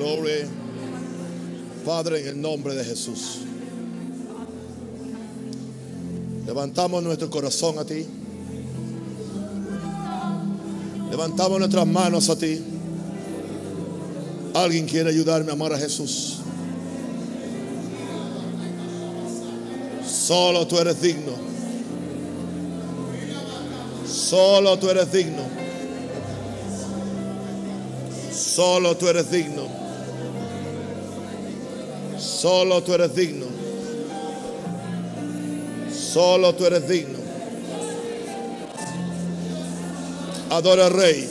Gloria. Padre, en el nombre de Jesús. Levantamos nuestro corazón a ti. Levantamos nuestras manos a ti. Alguien quiere ayudarme a amar a Jesús. Solo tú eres digno. Solo tú eres digno. Solo tú eres digno. Solo tú eres digno. Solo tú eres digno. Adora al Rey.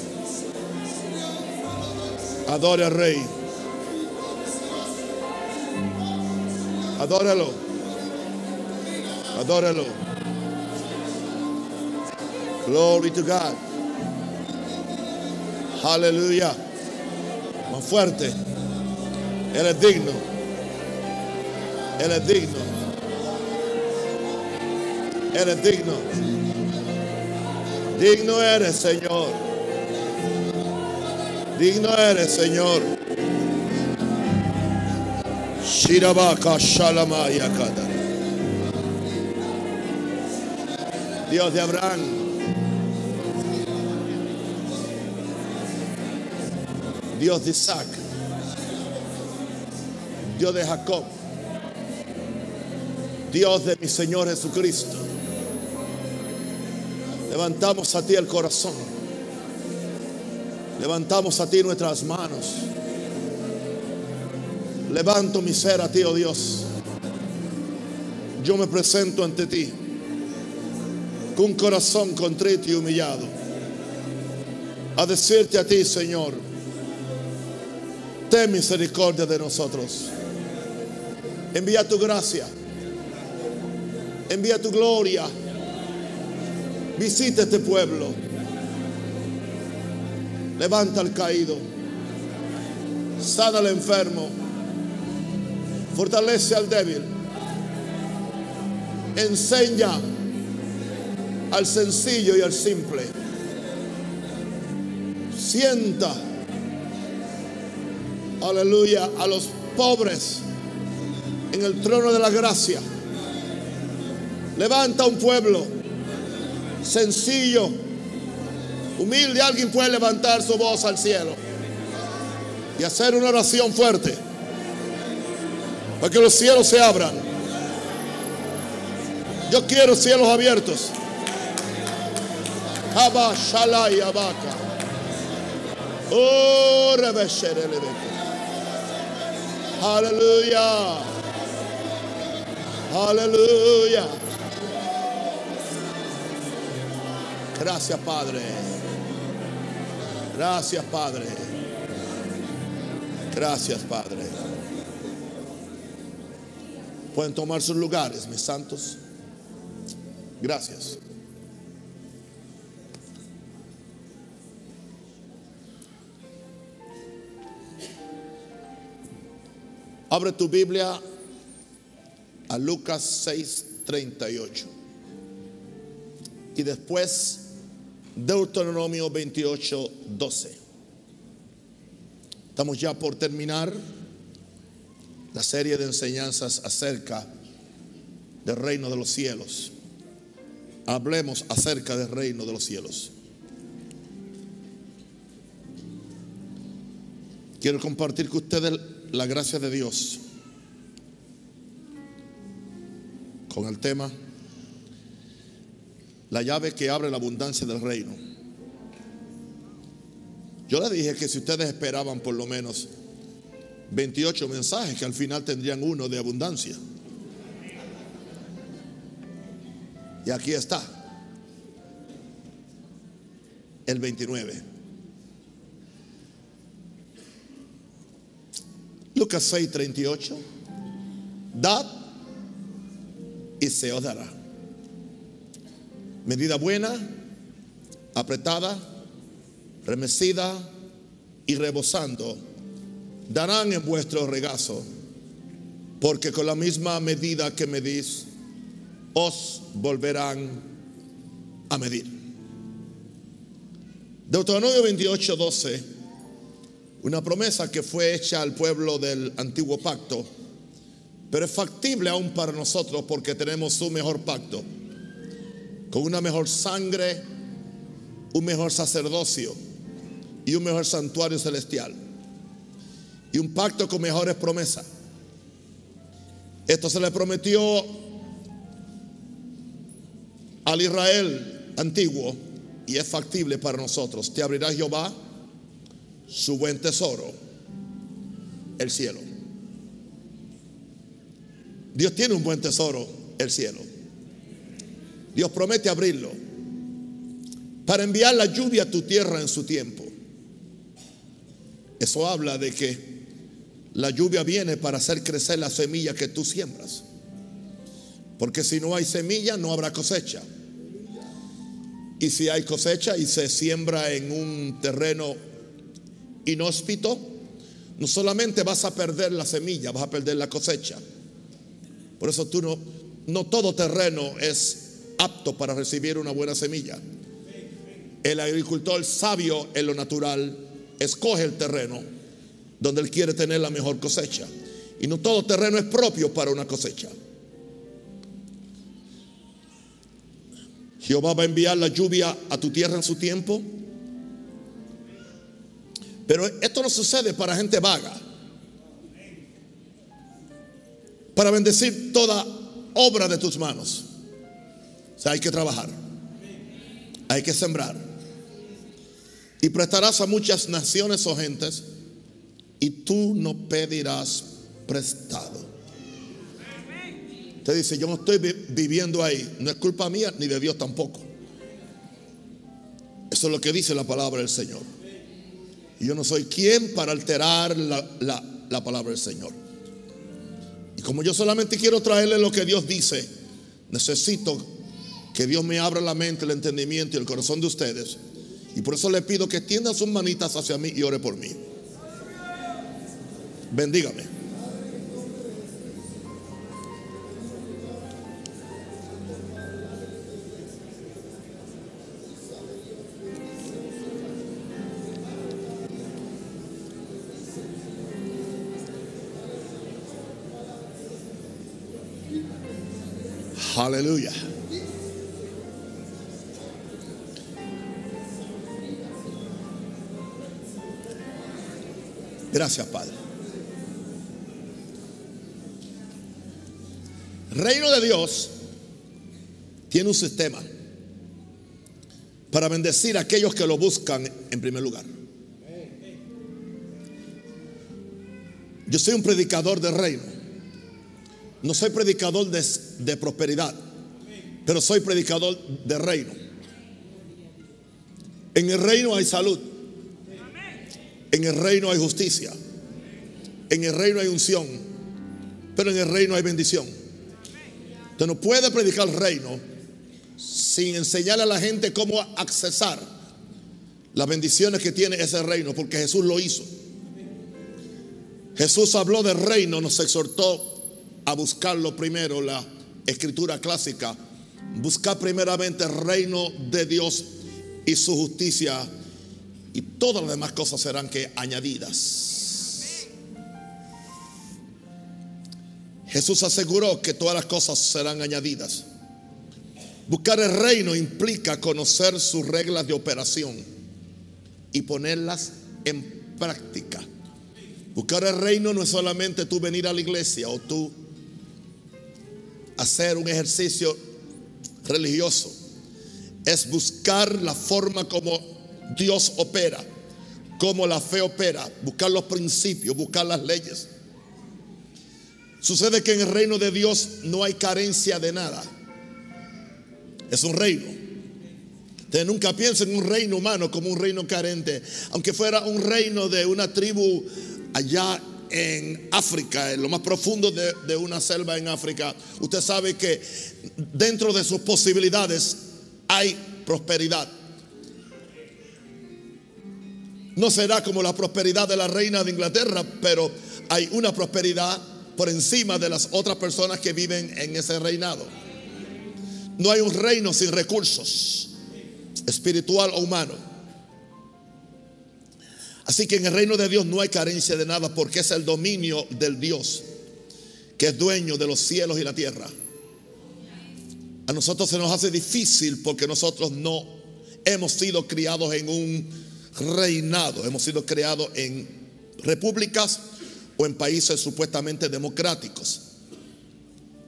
Adora al Rey. Adóralo. Adóralo. Glory to God. Aleluya. Más fuerte. Él es digno. Él es digno. Él es digno. Digno eres, Señor. Digno eres, Señor. Shirabaka Shalamaya. Dios de Abraham. Dios de Isaac. Dios de Jacob. Dios de mi Señor Jesucristo. Levantamos a ti el corazón. Levantamos a ti nuestras manos. Levanto mi ser a ti, oh Dios. Yo me presento ante ti con corazón contrito y humillado. A decirte a ti, Señor, ten misericordia de nosotros. Envía tu gracia. Envía tu gloria. Visita este pueblo. Levanta al caído. Sana al enfermo. Fortalece al débil. Enseña al sencillo y al simple. Sienta, aleluya, a los pobres en el trono de la gracia. Levanta un pueblo sencillo, humilde. Alguien puede levantar su voz al cielo y hacer una oración fuerte para que los cielos se abran. Yo quiero cielos abiertos. Oh. Aleluya. Aleluya. Gracias, Padre. Gracias, Padre. Gracias, Padre. Pueden tomar sus lugares, mis santos. Gracias. Abre tu Biblia a Lucas 6:38. Y después Deuteronomio 28:12. Estamos ya por terminar la serie de enseñanzas acerca del reino de los cielos. Hablemos acerca del reino de los cielos. Quiero compartir con ustedes la gracia de Dios con el tema la llave que abre la abundancia del reino. Yo le dije que si ustedes esperaban por lo menos 28 mensajes, que al final tendrían uno de abundancia. Y aquí está, el 29. Lucas 6, 38. Dad y se os dará. Medida buena, apretada, remecida y rebosando, darán en vuestro regazo, porque con la misma medida que medís, os volverán a medir. Deuteronomio 28, 12 Una promesa que fue hecha al pueblo del antiguo pacto, pero es factible aún para nosotros porque tenemos un mejor pacto, con una mejor sangre, un mejor sacerdocio y un mejor santuario celestial. Y un pacto con mejores promesas. Esto se le prometió al Israel antiguo y es factible para nosotros. Te abrirá Jehová su buen tesoro, el cielo. Dios tiene un buen tesoro, el cielo. Dios promete abrirlo para enviar la lluvia a tu tierra en su tiempo. Eso habla de que la lluvia viene para hacer crecer la semilla que tú siembras. Porque si no hay semilla, no habrá cosecha. Y si hay cosecha y se siembra en un terreno inhóspito, no solamente vas a perder la semilla, vas a perder la cosecha. Por eso tú no, no todo terreno es apto para recibir una buena semilla. El agricultor sabio en lo natural escoge el terreno donde él quiere tener la mejor cosecha. Y no todo terreno es propio para una cosecha. Jehová va a enviar la lluvia a tu tierra en su tiempo. Pero esto no sucede para gente vaga. Para bendecir toda obra de tus manos. O sea, hay que trabajar. Hay que sembrar. Y prestarás a muchas naciones o gentes y tú no pedirás prestado. Te dice, yo no estoy viviendo ahí. No es culpa mía ni de Dios tampoco. Eso es lo que dice la palabra del Señor. Y yo no soy quien para alterar la, la palabra del Señor. Y como yo solamente quiero traerle lo que Dios dice, necesito que Dios me abra la mente, el entendimiento y el corazón de ustedes. Y por eso le pido que extiendan sus manitas hacia mí y ore por mí. Bendígame. Aleluya. Gracias, Padre. Reino de Dios tiene un sistema para bendecir a aquellos que lo buscan en primer lugar. Yo soy un predicador del reino. No soy predicador de, prosperidad, pero soy predicador de reino. En el reino hay salud. En el reino hay justicia. En el reino hay unción. Pero en el reino hay bendición. Usted no puede predicar el reino sin enseñarle a la gente cómo accesar las bendiciones que tiene ese reino, porque Jesús lo hizo. Jesús habló del reino, nos exhortó a buscarlo primero, la escritura clásica. Buscar primeramente el reino de Dios y su justicia y todas las demás cosas serán que añadidas. Jesús aseguró que todas las cosas serán añadidas. Buscar el reino implica conocer sus reglas de operación y ponerlas en práctica. Buscar el reino no es solamente tú venir a la iglesia o tú hacer un ejercicio religioso, es buscar la forma como Dios opera, como la fe opera, buscar los principios, buscar las leyes. Sucede que en el reino de Dios no hay carencia de nada. Es un reino. Usted nunca piensa en un reino humano como un reino carente. Aunque fuera un reino de una tribu allá en África, en lo más profundo de, una selva en África, usted sabe que dentro de sus posibilidades hay prosperidad. No será como la prosperidad de la reina de Inglaterra, pero hay una prosperidad por encima de las otras personas que viven en ese reinado. No hay un reino sin recursos, espiritual o humano. Así que en el reino de Dios no hay carencia de nada porque es el dominio del Dios que es dueño de los cielos y la tierra. A nosotros se nos hace difícil porque nosotros no hemos sido criados en un reinado, hemos sido criados en repúblicas o en países supuestamente democráticos.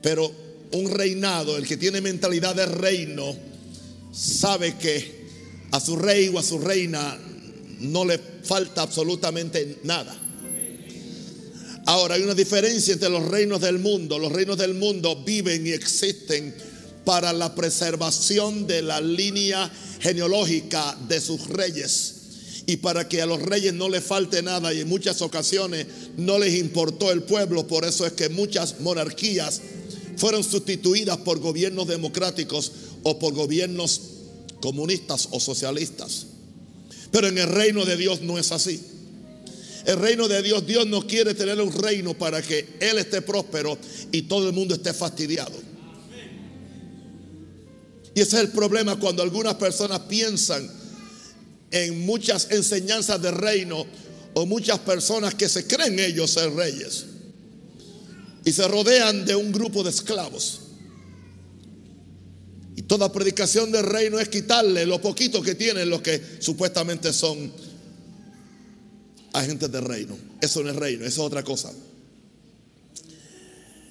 Pero un reinado, el que tiene mentalidad de reino, sabe que a su rey o a su reina no le falta absolutamente nada. Ahora hay una diferencia entre los reinos del mundo. Los reinos del mundo viven y existen para la preservación de la línea genealógica de sus reyes y para que a los reyes no les falte nada y en muchas ocasiones no les importó el pueblo. Por eso es que muchas monarquías fueron sustituidas por gobiernos democráticos o por gobiernos comunistas o socialistas. Pero en el reino de Dios no es así. El reino de Dios, Dios no quiere tener un reino para que Él esté próspero y todo el mundo esté fastidiado. Y ese es el problema cuando algunas personas piensan en muchas enseñanzas de reino o muchas personas que se creen ellos ser reyes y se rodean de un grupo de esclavos. Y toda predicación del reino es quitarle lo poquito que tienen los que supuestamente son agentes del reino. Eso no es reino, eso es otra cosa.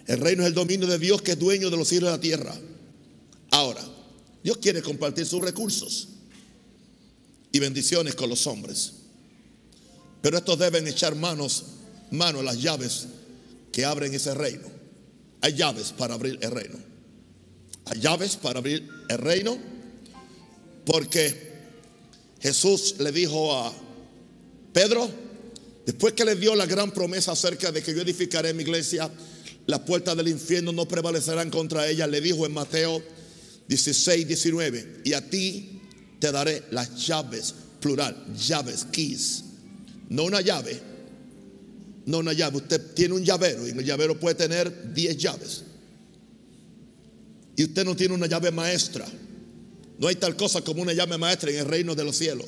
El reino es el dominio de Dios que es dueño de los cielos y la tierra. Ahora, Dios quiere compartir sus recursos y bendiciones con los hombres. Pero estos deben echar manos, manos las llaves que abren ese reino. Hay llaves para abrir el reino. Hay llaves para abrir el reino porque Jesús le dijo a Pedro, después que le dio la gran promesa acerca de que yo edificaré mi iglesia, las puertas del infierno no prevalecerán contra ella, le dijo en Mateo 16, 19, y a ti te daré las llaves, plural, llaves, keys, no una llave, no una llave. Usted tiene un llavero y el llavero puede tener 10 llaves. Y usted no tiene una llave maestra. No hay tal cosa como una llave maestra en el reino de los cielos.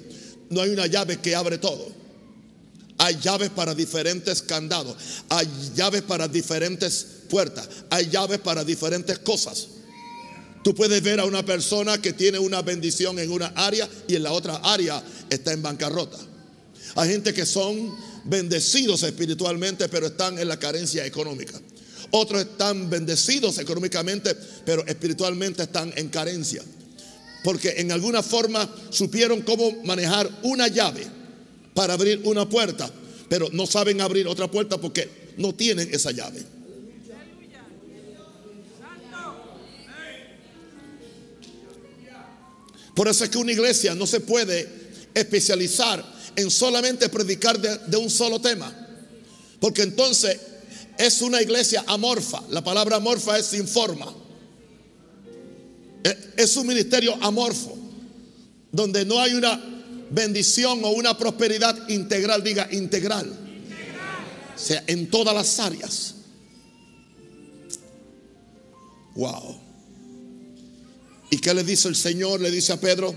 No hay una llave que abre todo. Hay llaves para diferentes candados. Hay llaves para diferentes puertas. Hay llaves para diferentes cosas. Tú puedes ver a una persona que tiene una bendición en una área y en la otra área está en bancarrota. Hay gente que son bendecidos espiritualmente, pero están en la carencia económica. Otros están bendecidos económicamente, pero espiritualmente están en carencia. Porque en alguna forma supieron cómo manejar una llave para abrir una puerta, pero no saben abrir otra puerta porque no tienen esa llave. Por eso es que una iglesia no se puede especializar en solamente predicar de, un solo tema. Porque entonces es una iglesia amorfa. La palabra amorfa es sin forma. Es un ministerio amorfo. Donde no hay una bendición o una prosperidad integral. Diga integral. O sea, en todas las áreas. Wow. ¿Y qué le dice el Señor? Le dice a Pedro,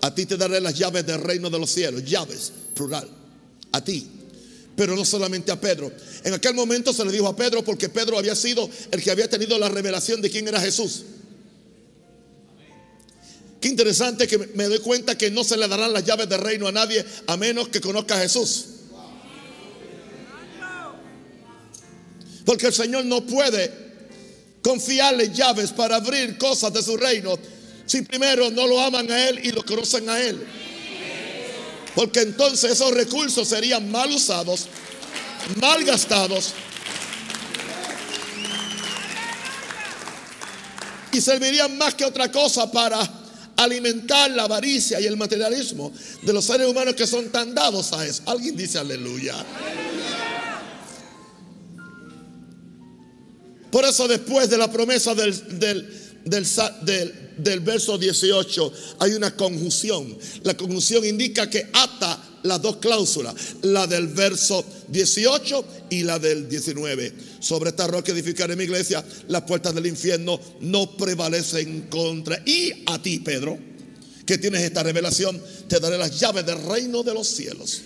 a ti te daré las llaves del reino de los cielos. Llaves, plural. A ti. Pero no solamente a Pedro. En aquel momento se le dijo a Pedro porque Pedro había sido el que había tenido la revelación de quién era Jesús. Qué interesante que me doy cuenta que no se le darán las llaves del reino a nadie a menos que conozca a Jesús. Porque el Señor no puede confiarle llaves para abrir cosas de su reino si primero no lo aman a Él y lo conocen a Él. Porque entonces esos recursos serían mal usados, mal gastados y servirían más que otra cosa para alimentar la avaricia y el materialismo de los seres humanos que son tan dados a eso. Alguien dice aleluya. Por eso después de la promesa del, del, verso 18 hay una conjunción. La conjunción indica que ata las dos cláusulas, la del verso 18 y la del 19. Sobre esta roca edificaré mi iglesia, las puertas del infierno no prevalecen contra. Y a ti, Pedro, que tienes esta revelación, te daré las llaves del reino de los cielos.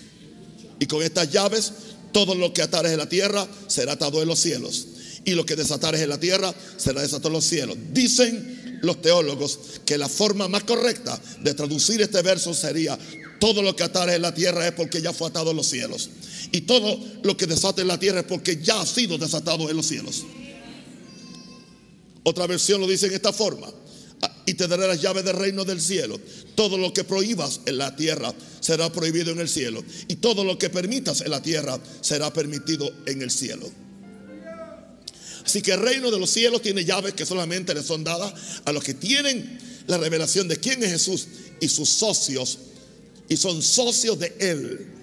Y con estas llaves, todo lo que atares en la tierra será atado en los cielos. Y lo que desatares en la tierra será desatado en los cielos. Dicen los teólogos que la forma más correcta de traducir este verso sería, todo lo que atares en la tierra es porque ya fue atado en los cielos. Y todo lo que desate en la tierra es porque ya ha sido desatado en los cielos. Otra versión lo dice en esta forma. Ah, y te daré las llaves del reino del cielo. Todo lo que prohíbas en la tierra será prohibido en el cielo. Y todo lo que permitas en la tierra será permitido en el cielo. Así que el reino de los cielos tiene llaves que solamente le son dadas a los que tienen la revelación de quién es Jesús y sus socios. Y son socios de Él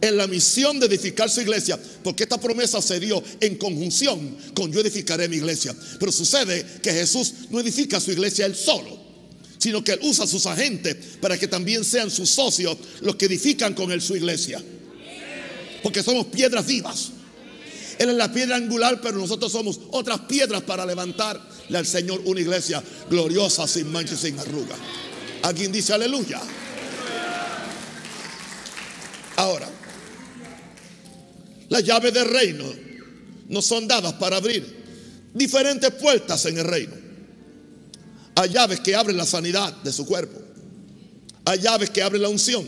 en la misión de edificar su iglesia, porque esta promesa se dio en conjunción con yo edificaré mi iglesia. Pero sucede que Jesús no edifica su iglesia él solo, sino que él usa sus agentes para que también sean sus socios los que edifican con él su iglesia. Porque somos piedras vivas. Él es la piedra angular, pero nosotros somos otras piedras para levantarle al Señor una iglesia gloriosa, sin mancha y sin arruga. Alguien dice aleluya. Ahora, las llaves del reino no son dadas para abrir diferentes puertas en el reino. Hay llaves que abren la sanidad de su cuerpo. Hay llaves que abren la unción.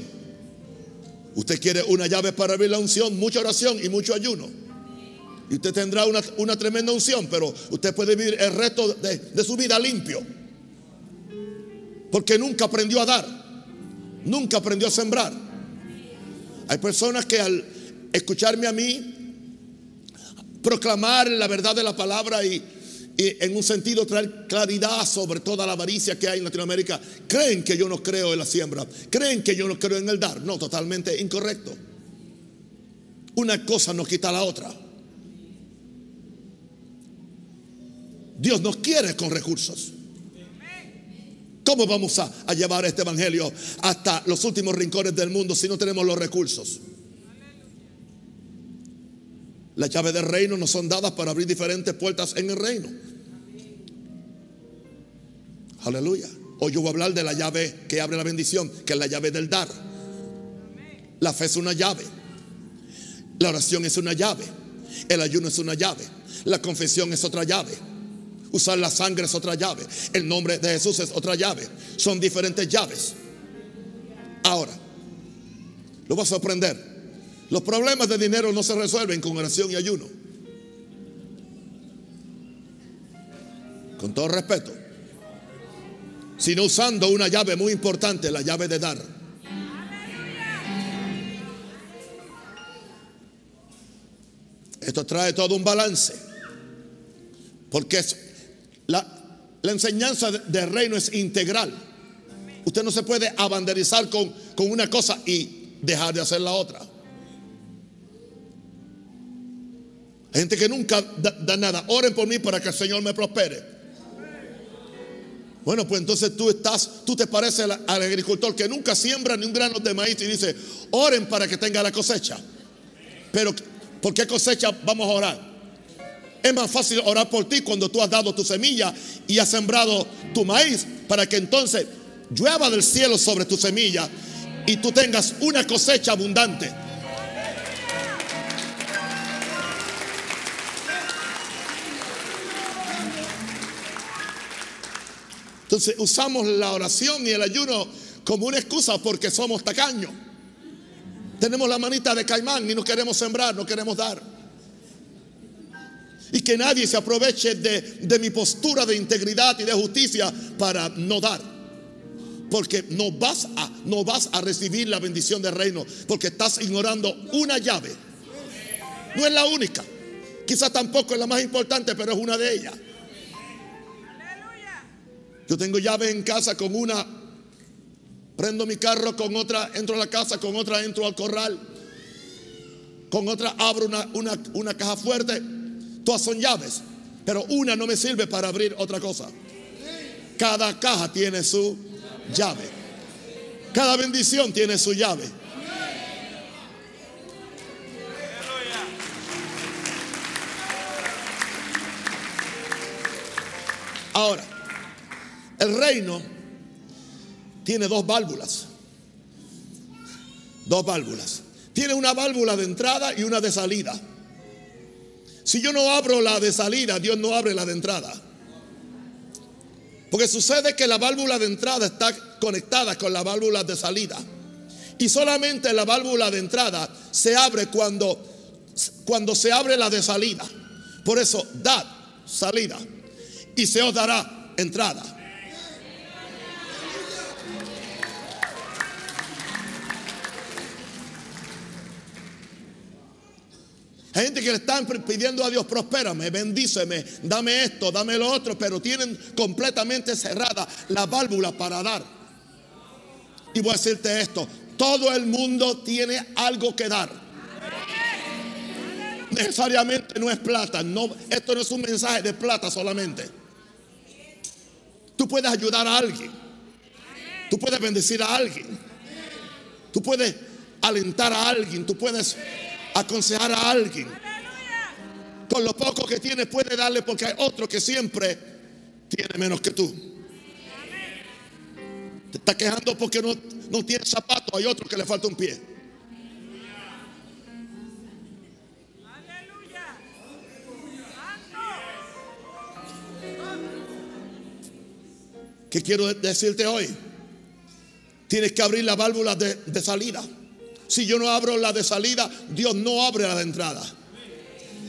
Usted quiere una llave para abrir la unción, mucha oración y mucho ayuno. Y usted tendrá una, tremenda unción, pero usted puede vivir el resto de, de su vida limpio. Porque nunca aprendió a dar. Nunca aprendió a sembrar. Hay personas que al escucharme a mí proclamar la verdad de la palabra y, en un sentido traer claridad sobre toda la avaricia que hay en Latinoamérica, creen que yo no creo en la siembra, creen que yo no creo en el dar. No, totalmente incorrecto. Una cosa no quita la otra. Dios nos quiere con recursos. ¿Cómo vamos a, llevar este evangelio hasta los últimos rincones del mundo si no tenemos los recursos? Las llaves del reino no son dadas para abrir diferentes puertas en el reino. Aleluya. Hoy yo voy a hablar de la llave que abre la bendición, que es la llave del dar. La fe es una llave. La oración es una llave. El ayuno es una llave. La confesión es otra llave. Usar la sangre es otra llave. El nombre de Jesús es otra llave. Son diferentes llaves. Ahora, lo vas a sorprender. Los problemas de dinero no se resuelven con oración y ayuno. Con todo respeto. Sino usando una llave muy importante, la llave de dar. Esto trae todo un balance. Porque la, enseñanza del reino es integral. Usted no se puede abanderizar con, con una cosa y dejar de hacer la otra. gente que nunca da, nada. Oren por mí para que el Señor me prospere. Bueno, pues entonces tú estás, tú te pareces al, agricultor que nunca siembra ni un grano de maíz y dice, oren para que tenga la cosecha. Pero, ¿por qué cosecha vamos a orar? Es más fácil orar por ti cuando tú has dado tu semilla y has sembrado tu maíz para que entonces llueva del cielo sobre tu semilla y tú tengas una cosecha abundante. Entonces usamos la oración y el ayuno como una excusa porque somos tacaños. Tenemos la manita de caimán y no queremos sembrar, no queremos dar. Y que nadie se aproveche de, mi postura de integridad y de justicia para no dar. Porque no vas, a, no vas a recibir la bendición del reino. Porque estás ignorando una llave. No es la única. Quizás tampoco es la más importante, pero es una de ellas. Yo tengo llave en casa con una, prendo mi carro con otra, entro a la casa, con otra entro al corral, con otra abro una, una, una caja fuerte. Todas son llaves, pero una no me sirve para abrir otra cosa. Cada caja tiene su llave. Cada bendición tiene su llave. Ahora, el reino tiene dos válvulas. Dos válvulas. tiene una válvula de entrada y una de salida. Si yo no abro la de salida, Dios no abre la de entrada. Porque sucede que la válvula de entrada está conectada con la válvula de salida. Y solamente la válvula de entrada se abre cuando, cuando se abre la de salida. Por eso, dad salida y se os dará entrada. Hay gente que le están pidiendo a Dios, prospérame, bendíceme, dame esto, dame lo otro, pero tienen completamente cerrada la válvula para dar. Y voy a decirte esto, todo el mundo tiene algo que dar. Necesariamente no es plata, no, esto no es un mensaje de plata solamente. Tú puedes ayudar a alguien. Tú puedes bendecir a alguien. Tú puedes alentar a alguien. Tú puedes aconsejar a alguien. Con lo poco que tienes puede darle porque hay otro que siempre tiene menos que tú. Te está quejando porque no, no tiene zapato, hay otro que le falta un pie. ¿Qué quiero decirte hoy? Tienes que abrir la válvula de, de salida. Si yo no abro la de salida, Dios no abre la de entrada.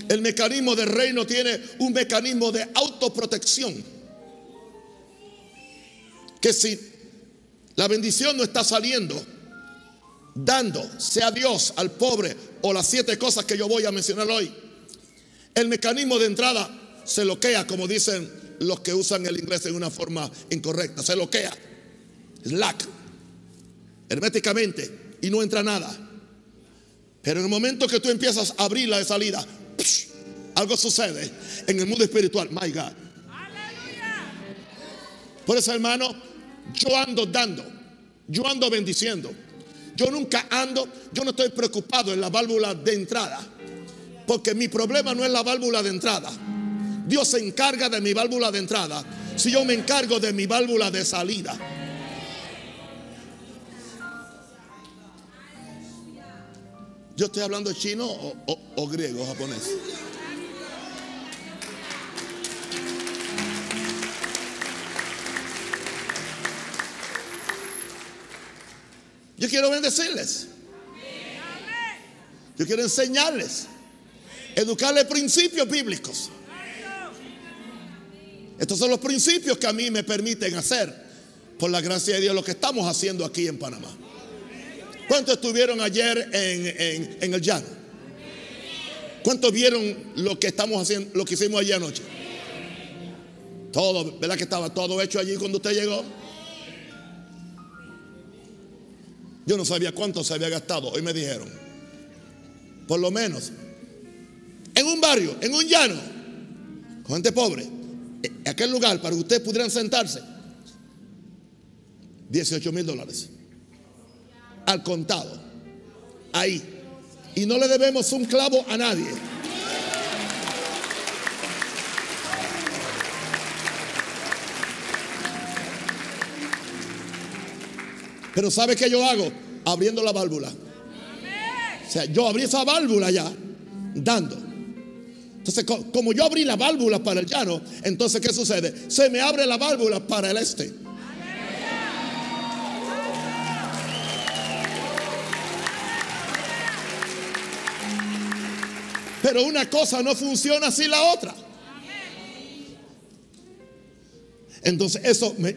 El mecanismo del reino tiene un mecanismo de autoprotección. Que si la bendición no está saliendo, dando, sea Dios al pobre o las siete cosas que yo voy a mencionar hoy, el mecanismo de entrada se loquea, como dicen los que usan el inglés en una forma incorrecta, se loquea, slack, herméticamente y no entra nada. Pero en el momento que tú empiezas a abrir la de salida, algo sucede en el mundo espiritual. My God. Por eso, hermano, yo ando dando, yo ando bendiciendo. Yo nunca ando, yo no estoy preocupado en la válvula de entrada. Porque mi problema no es la válvula de entrada. Dios se encarga de mi válvula de entrada. Si yo me encargo de mi válvula de salida. Yo estoy hablando chino o, griego o japonés. Yo quiero bendecirles. Yo quiero enseñarles. Educarles principios bíblicos. Estos son los principios que a mí me permiten hacer, por la gracia de Dios, lo que estamos haciendo aquí en Panamá. ¿Cuántos estuvieron ayer en, el llano? ¿Cuántos vieron lo que estamos haciendo, lo que hicimos ayer anoche? Todo, ¿verdad que estaba todo hecho allí cuando usted llegó? Yo no sabía cuánto se había gastado, hoy me dijeron. Por lo menos. En un barrio, en un llano, con gente pobre, en aquel lugar para que ustedes pudieran sentarse, 18 mil dólares al contado. Ahí. Y no le debemos un clavo a nadie. Pero ¿sabe qué yo hago? Abriendo la válvula. O sea, yo abrí esa válvula ya, dando. Entonces, como yo abrí la válvula para el llano, entonces, ¿qué sucede? Se me abre la válvula para el este. Pero una cosa no funciona sin la otra. Entonces eso me,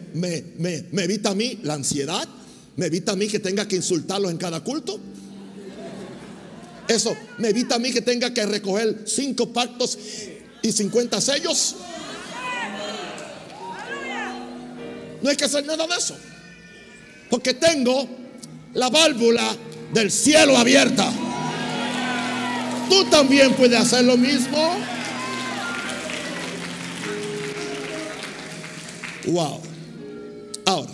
evita a mí la ansiedad, me evita a mí que tenga que insultarlos en cada culto. Eso me evita a mí que tenga que recoger cinco pactos y cincuenta sellos. No hay que hacer nada de eso. Porque tengo la válvula del cielo abierta tú también puedes hacer lo mismo. Wow. Ahora,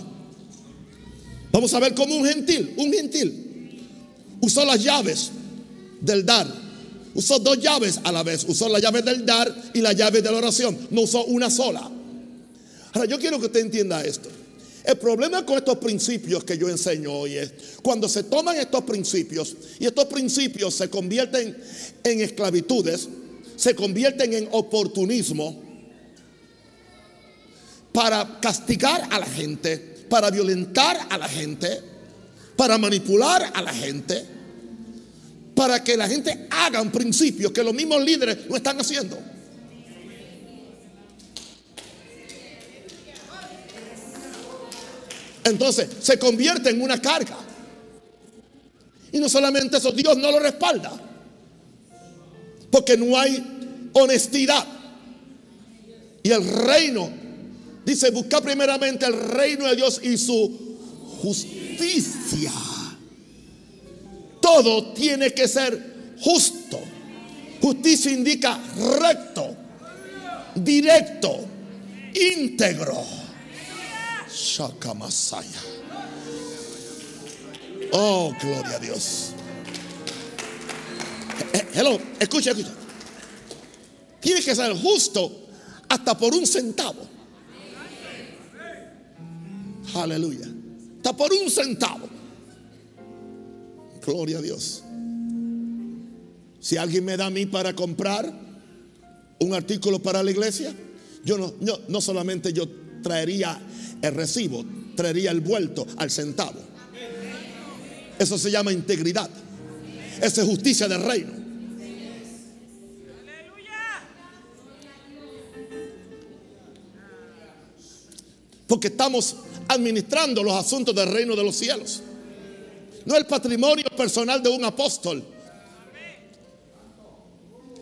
vamos a ver cómo un gentil, un gentil, usó las llaves del dar. Usó dos llaves a la vez. Usó la llave del dar y la llave de la oración. No usó una sola. Ahora, yo quiero que usted entienda esto. El problema con estos principios que yo enseño hoy es cuando se toman estos principios y estos principios se convierten en esclavitudes, se convierten en oportunismo para castigar a la gente, para violentar a la gente, para manipular a la gente, para que la gente haga un principio que los mismos líderes no están haciendo. Entonces se convierte en una carga. Y no solamente eso, Dios no lo respalda. Porque no hay honestidad. Y el reino, dice, busca primeramente el reino de Dios y su justicia. Todo tiene que ser justo. Justicia indica recto, directo, íntegro. Shakamasaya. Oh, gloria a Dios. Eh, hello, escucha, escucha. Tiene que ser justo hasta por un centavo. Aleluya. Hasta por un centavo. Gloria a Dios. Si alguien me da a mí para comprar un artículo para la iglesia, yo no, no, no solamente yo traería el recibo, traería el vuelto al centavo. Eso se llama integridad. Esa es justicia del reino. Porque estamos administrando los asuntos del reino de los cielos. No el patrimonio personal de un apóstol.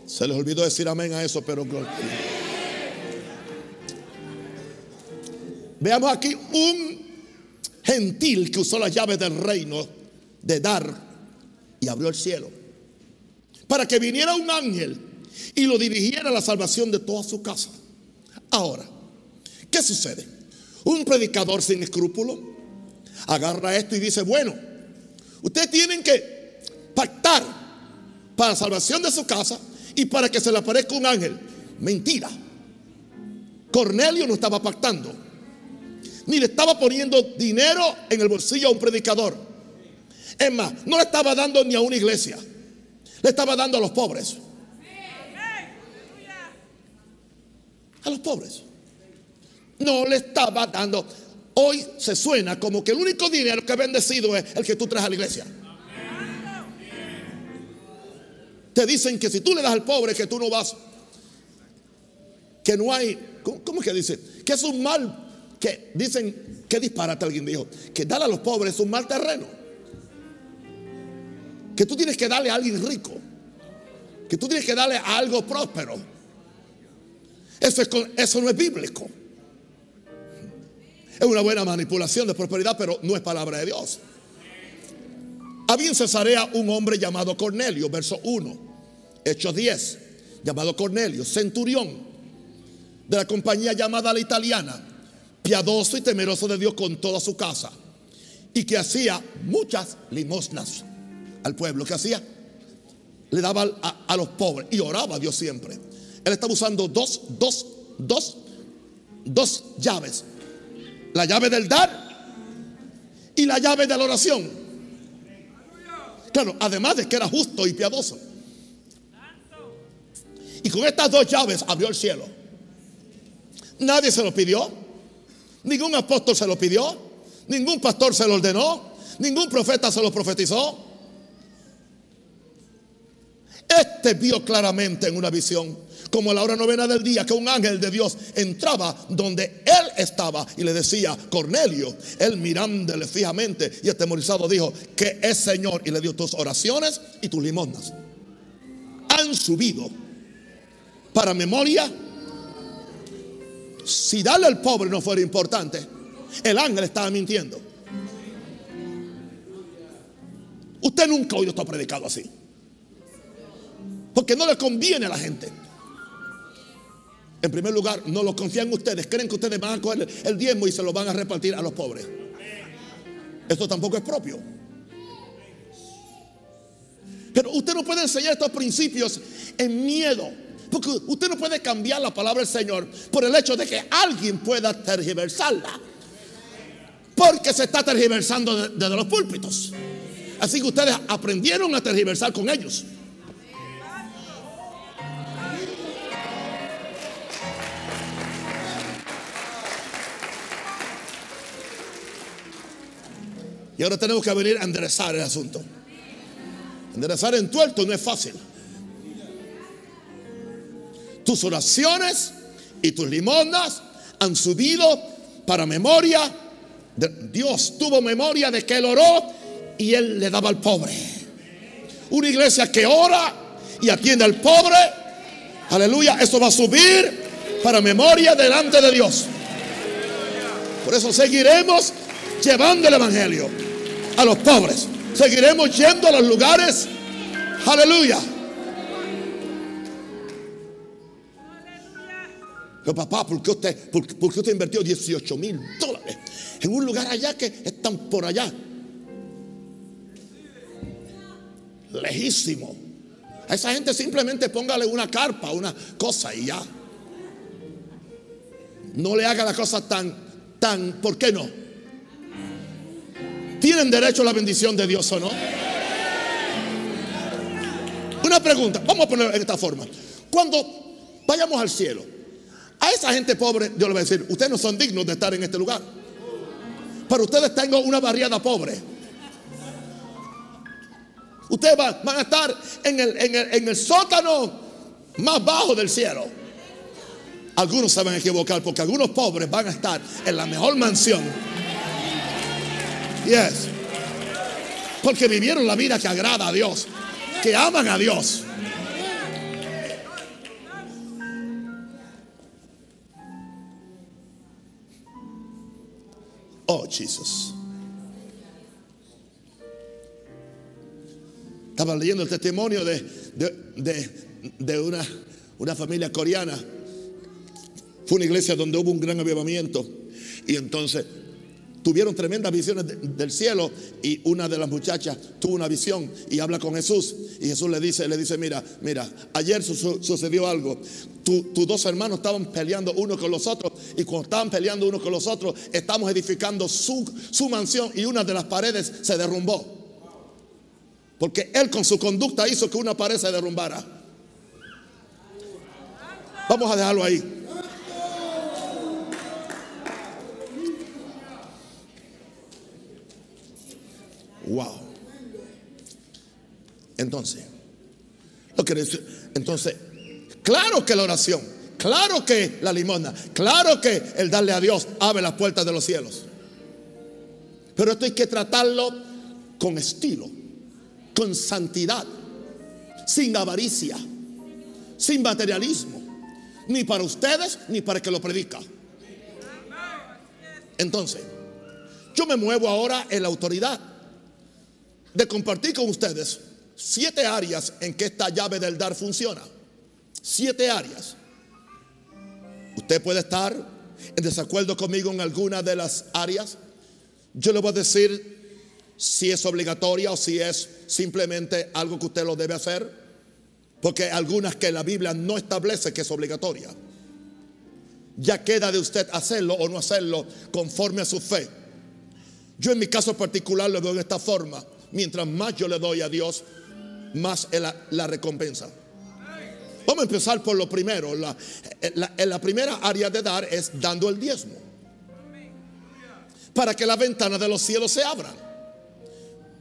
Se les olvidó decir amén a eso, pero Veamos aquí un gentil que usó las llaves del reino de dar y abrió el cielo. Para que viniera un ángel y lo dirigiera a la salvación de toda su casa. Ahora, ¿qué sucede? Un predicador sin escrúpulo agarra esto y dice, bueno, ustedes tienen que pactar para la salvación de su casa y para que se le aparezca un ángel. Mentira. Cornelio no estaba pactando ni le estaba poniendo dinero en el bolsillo a un predicador. Es más, no le estaba dando ni a una iglesia, le estaba dando a los pobres. A los pobres. No le estaba dando. Hoy se suena como que el único dinero que ha bendecido es el que tú traes a la iglesia. Te dicen que si tú le das al pobre que tú no vas, que no hay, ¿cómo, es que dice? Que es un mal que dicen, ¿qué disparate alguien dijo? Que darle a los pobres es un mal terreno. Que tú tienes que darle a alguien rico. Que tú tienes que darle a algo próspero. Eso, es, eso no es bíblico. Es una buena manipulación de prosperidad, pero no es palabra de Dios. Había en Cesarea un hombre llamado Cornelio, verso 1, Hechos 10, llamado Cornelio, centurión de la compañía llamada la italiana piadoso y temeroso de Dios con toda su casa, y que hacía muchas limosnas al pueblo. que hacía? Le daba a, los pobres y oraba a Dios siempre. Él estaba usando dos, dos, dos, dos llaves. La llave del dar y la llave de la oración. Claro, además de que era justo y piadoso. Y con estas dos llaves abrió el cielo. Nadie se lo pidió. Ningún apóstol se lo pidió, ningún pastor se lo ordenó, ningún profeta se lo profetizó. Este vio claramente en una visión, como a la hora novena del día, que un ángel de Dios entraba donde él estaba y le decía, Cornelio, él mirándole fijamente y atemorizado dijo, que es Señor y le dio tus oraciones y tus limonas. Han subido para memoria si darle al pobre no fuera importante, el ángel estaba mintiendo. Usted nunca ha oído esto predicado así. Porque no le conviene a la gente. En primer lugar, no lo confían ustedes. Creen que ustedes van a coger el diezmo y se lo van a repartir a los pobres. Esto tampoco es propio. Pero usted no puede enseñar estos principios en miedo. Porque usted no puede cambiar la palabra del Señor por el hecho de que alguien pueda tergiversarla. Porque se está tergiversando desde los púlpitos. Así que ustedes aprendieron a tergiversar con ellos. Y ahora tenemos que venir a enderezar el asunto. Enderezar en tuerto no es fácil. Tus oraciones y tus limonas han subido para memoria. Dios tuvo memoria de que él oró y él le daba al pobre. Una iglesia que ora y atiende al pobre. Aleluya. Eso va a subir para memoria delante de Dios. Por eso seguiremos llevando el Evangelio a los pobres. Seguiremos yendo a los lugares. Aleluya. Pero papá, ¿por qué usted, por, usted invirtió 18 mil dólares en un lugar allá que están por allá? Lejísimo. A esa gente simplemente póngale una carpa, una cosa y ya. No le haga la cosa tan, tan, ¿por qué no? ¿Tienen derecho a la bendición de Dios o no? Una pregunta, vamos a ponerlo en esta forma. Cuando vayamos al cielo, a esa gente pobre, Dios le va a decir, ustedes no son dignos de estar en este lugar. Pero ustedes tengo una barriada pobre. Ustedes van, a estar en el, sótano más bajo del cielo. Algunos se van a equivocar porque algunos pobres van a estar en la mejor mansión Yes. Porque vivieron la vida que agrada a Dios, que aman a Dios. Oh, Jesús. Estaba leyendo el testimonio de, de, una, una familia coreana. Fue una iglesia donde hubo un gran avivamiento. Y entonces tuvieron tremendas visiones del cielo y una de las muchachas tuvo una visión y habla con Jesús y Jesús le dice, le dice, mira, mira, ayer sucedió algo. tus dos hermanos estaban peleando uno con los otros y cuando estaban peleando uno con los otros, estamos edificando su, su mansión y una de las paredes se derrumbó. Porque él con su conducta hizo que una pared se derrumbara. Vamos a dejarlo ahí. Wow. Entonces, lo que entonces, claro que la oración, claro que la limosna, claro que el darle a Dios abre las puertas de los cielos. Pero esto hay que tratarlo con estilo, con santidad, sin avaricia, sin materialismo, ni para ustedes ni para el que lo predica. Entonces, yo me muevo ahora en la autoridad de compartir con ustedes siete áreas en que esta llave del dar funciona. Siete áreas. Usted puede estar en desacuerdo conmigo en alguna de las áreas. Yo le voy a decir si es obligatoria o si es simplemente algo que usted lo debe hacer. Porque algunas que la Biblia no establece que es obligatoria. Ya queda de usted hacerlo o no hacerlo conforme a su fe. Yo en mi caso particular lo veo de esta forma mientras más yo le doy a Dios, más la, recompensa. Vamos a empezar por lo primero. La, la, primera área de dar es dando el diezmo. Para que la ventana de los cielos se abran.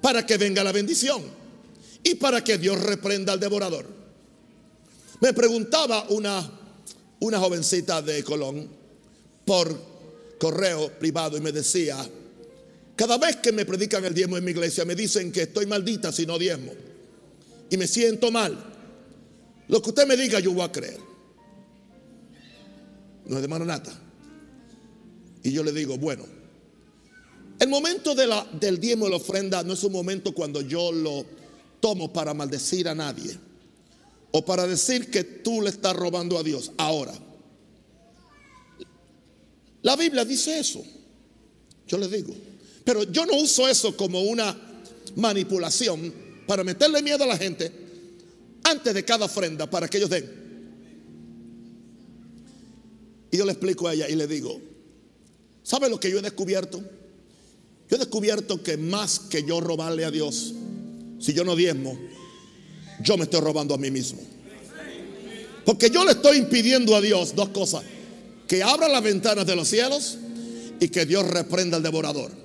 Para que venga la bendición. Y para que Dios reprenda al devorador. Me preguntaba una, una jovencita de Colón por correo privado y me decía, cada vez que me predican el diezmo en mi iglesia, me dicen que estoy maldita si no diezmo. Y me siento mal. Lo que usted me diga, yo voy a creer. No es de nata. Y yo le digo, bueno, el momento del diezmo de la ofrenda no es un momento cuando yo lo tomo para maldecir a nadie o para decir que tú le estás robando a Dios. Ahora, la Biblia dice eso. Yo le digo, pero yo no uso eso como una manipulación para meterle miedo a la gente antes de cada ofrenda para que ellos den. Y yo le explico a ella y le digo, ¿sabe lo que yo he descubierto? Yo he descubierto que más que yo robarle a Dios, si yo no diezmo, yo me estoy robando a mí mismo. Porque yo le estoy impidiendo a Dios dos cosas. Que abra las ventanas de los cielos y que Dios reprenda al devorador.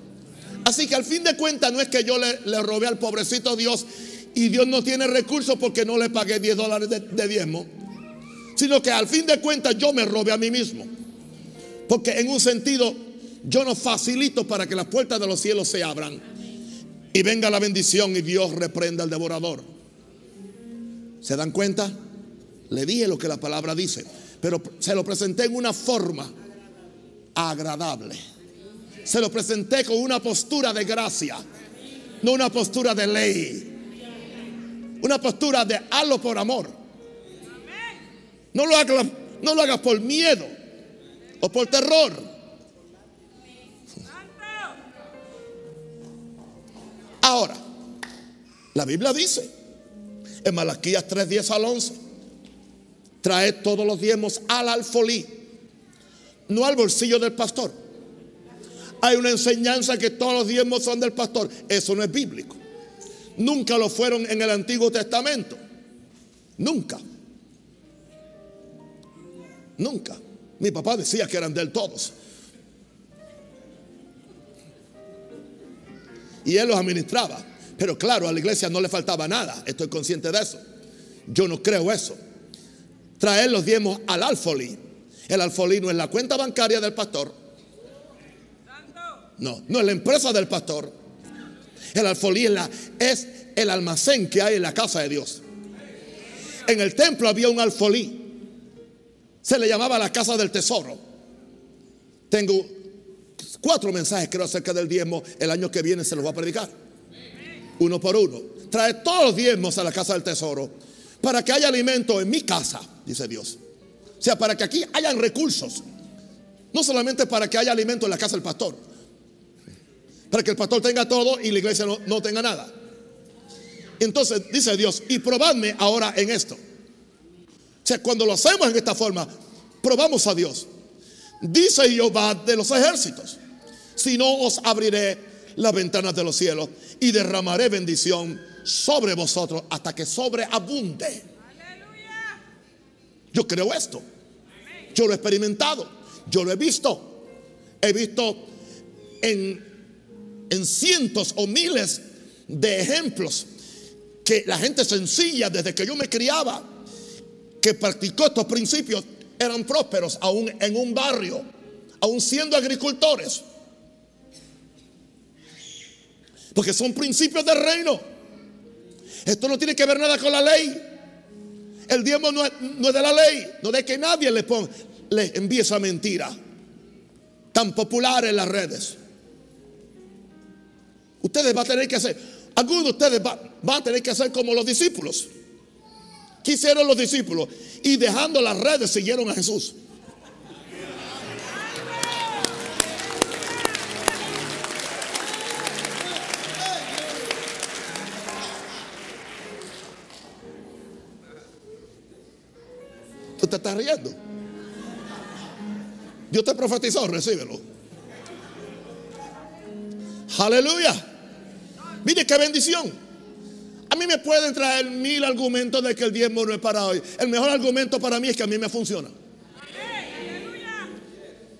Así que al fin de cuentas no es que yo le, le robé al pobrecito Dios y Dios no tiene recursos porque no le pagué 10 dólares de, de diezmo. Sino que al fin de cuentas yo me robé a mí mismo. Porque en un sentido yo no facilito para que las puertas de los cielos se abran y venga la bendición y Dios reprenda al devorador. ¿Se dan cuenta? Le dije lo que la palabra dice, pero se lo presenté en una forma agradable. Se lo presenté con una postura de gracia, no una postura de ley. Una postura de hazlo por amor. No lo hagas, por miedo o por terror. Ahora, la Biblia dice en Malaquías 3, 10 al 11, trae todos los diezmos al alfolí, no al bolsillo del pastor. Hay una enseñanza que todos los diezmos son del pastor. Eso no es bíblico. Nunca lo fueron en el Antiguo Testamento. Nunca. Nunca. Mi papá decía que eran del todos. Y él los administraba. Pero claro, a la iglesia no le faltaba nada. Estoy consciente de eso. Yo no creo eso. Traer los diezmos al alfolí. El alfolí no es la cuenta bancaria del pastor. No, no es la empresa del pastor. El alfolí es, el almacén que hay en la casa de Dios. En el templo había un alfolí. Se le llamaba la casa del tesoro. Tengo cuatro mensajes creo acerca del diezmo. El año que viene se los voy a predicar. Uno por uno. Trae todos los diezmos a la casa del tesoro para que haya alimento en mi casa, dice Dios. O sea, para que aquí hayan recursos. No solamente para que haya alimento en la casa del pastor. Para que el pastor tenga todo y la iglesia no, no tenga nada. Entonces dice Dios, y probadme ahora en esto. O sea, cuando lo hacemos en esta forma, probamos a Dios. Dice Jehová de los ejércitos, si no os abriré las ventanas de los cielos y derramaré bendición sobre vosotros hasta que sobreabunde. Yo creo esto. Yo lo he experimentado. Yo lo he visto. He visto en, en cientos o miles de ejemplos que la gente sencilla desde que yo me criaba, que practicó estos principios, eran prósperos aún en un barrio, aún siendo agricultores. Porque son principios del reino. Esto no tiene que ver nada con la ley. El diezmo no es, de la ley, no de que nadie le, ponga, le envíe esa mentira tan popular en las redes. Ustedes van a tener que hacer, algunos de ustedes va, van a tener que hacer como los discípulos. ¿Qué hicieron los discípulos? Y dejando las redes siguieron a Jesús. Tú te estás riendo. Dios te profetizó, recíbelo. Aleluya. Mire qué bendición. A mí me pueden traer mil argumentos de que el diezmo no es para hoy. El mejor argumento para mí es que a mí me funciona.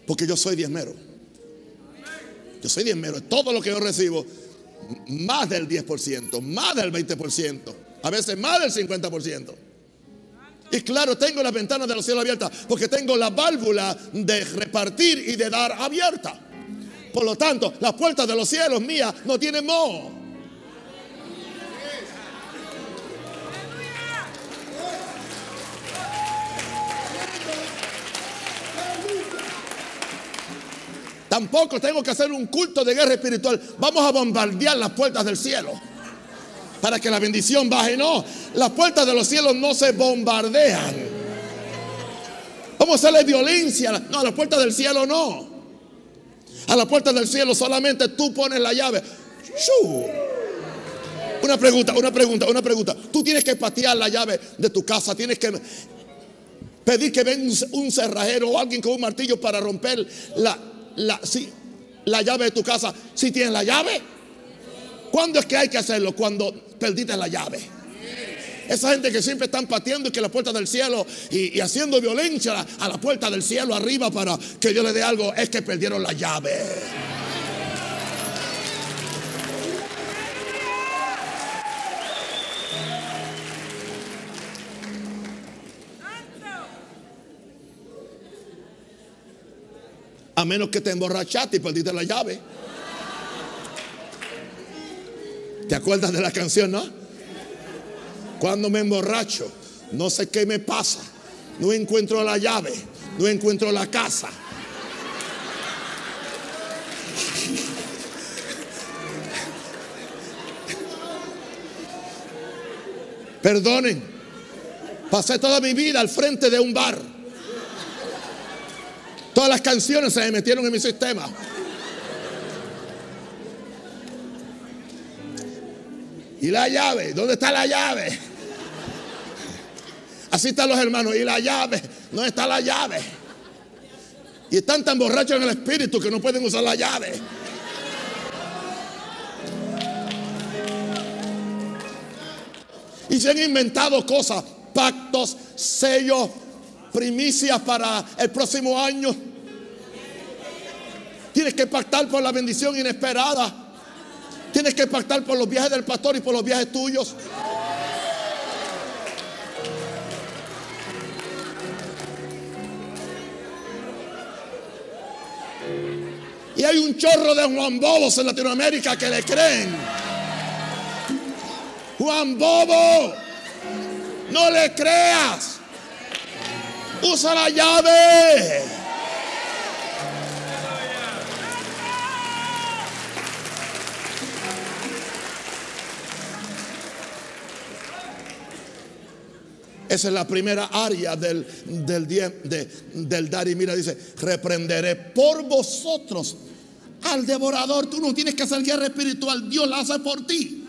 Porque yo soy diezmero. Yo soy diezmero. Todo lo que yo recibo, más del 10%, más del 20%, a veces más del 50%. Y claro, tengo las ventanas de los cielos abiertas porque tengo la válvula de repartir y de dar abierta. Por lo tanto, las puertas de los cielos mías no tienen moho. Tampoco tengo que hacer un culto de guerra espiritual. Vamos a bombardear las puertas del cielo para que la bendición baje. No, las puertas de los cielos no se bombardean. Vamos a hacerle violencia. No, a las puertas del cielo no. A las puertas del cielo solamente tú pones la llave. Una pregunta, una pregunta, una pregunta. Tú tienes que patear la llave de tu casa. Tienes que pedir que venga un cerrajero o alguien con un martillo para romper la, la, sí, la llave de tu casa si tienes la llave? ¿Cuándo es que hay que hacerlo? Cuando perdiste la llave. Esa gente que siempre están pateando y que la puerta del cielo y, haciendo violencia a la puerta del cielo arriba para que Dios le dé algo, es que perdieron la llave. A menos que te emborrachaste y perdiste la llave. ¿Te acuerdas de la canción, no? Cuando me emborracho, no sé qué me pasa. No encuentro la llave, no encuentro la casa. Perdonen, pasé toda mi vida al frente de un bar Todas las canciones se me metieron en mi sistema. ¿Y la llave? ¿Dónde está la llave? Así están los hermanos. ¿Y la llave? ¿Dónde está la llave? Y están tan borrachos en el espíritu que no pueden usar la llave. Y se han inventado cosas, pactos, sellos, primicias para el próximo año. Tienes que pactar por la bendición inesperada. Tienes que pactar por los viajes del pastor y por los viajes tuyos. Y hay un chorro de Juan Bobos en Latinoamérica que le creen. Juan Bobo, no le creas. Usa la llave. Esa es la primera área del, del, del dar. Y mira, dice, reprenderé por vosotros al devorador. Tú no tienes que hacer guerra espiritual, Dios la hace por ti.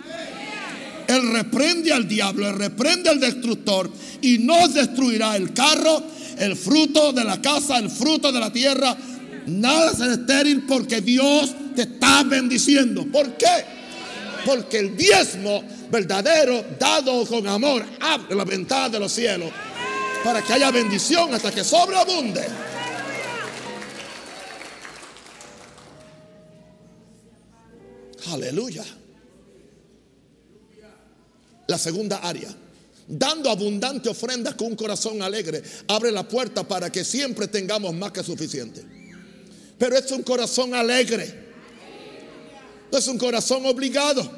Él reprende al diablo, él reprende al destructor y no destruirá el carro, el fruto de la casa, el fruto de la tierra. Nada será estéril porque Dios te está bendiciendo. ¿Por qué? Porque el diezmo verdadero, dado con amor, abre la ventana de los cielos para que haya bendición hasta que sobreabunde. Aleluya. La segunda área. Dando abundante ofrenda con un corazón alegre, abre la puerta para que siempre tengamos más que suficiente. Pero es un corazón alegre. No es un corazón obligado.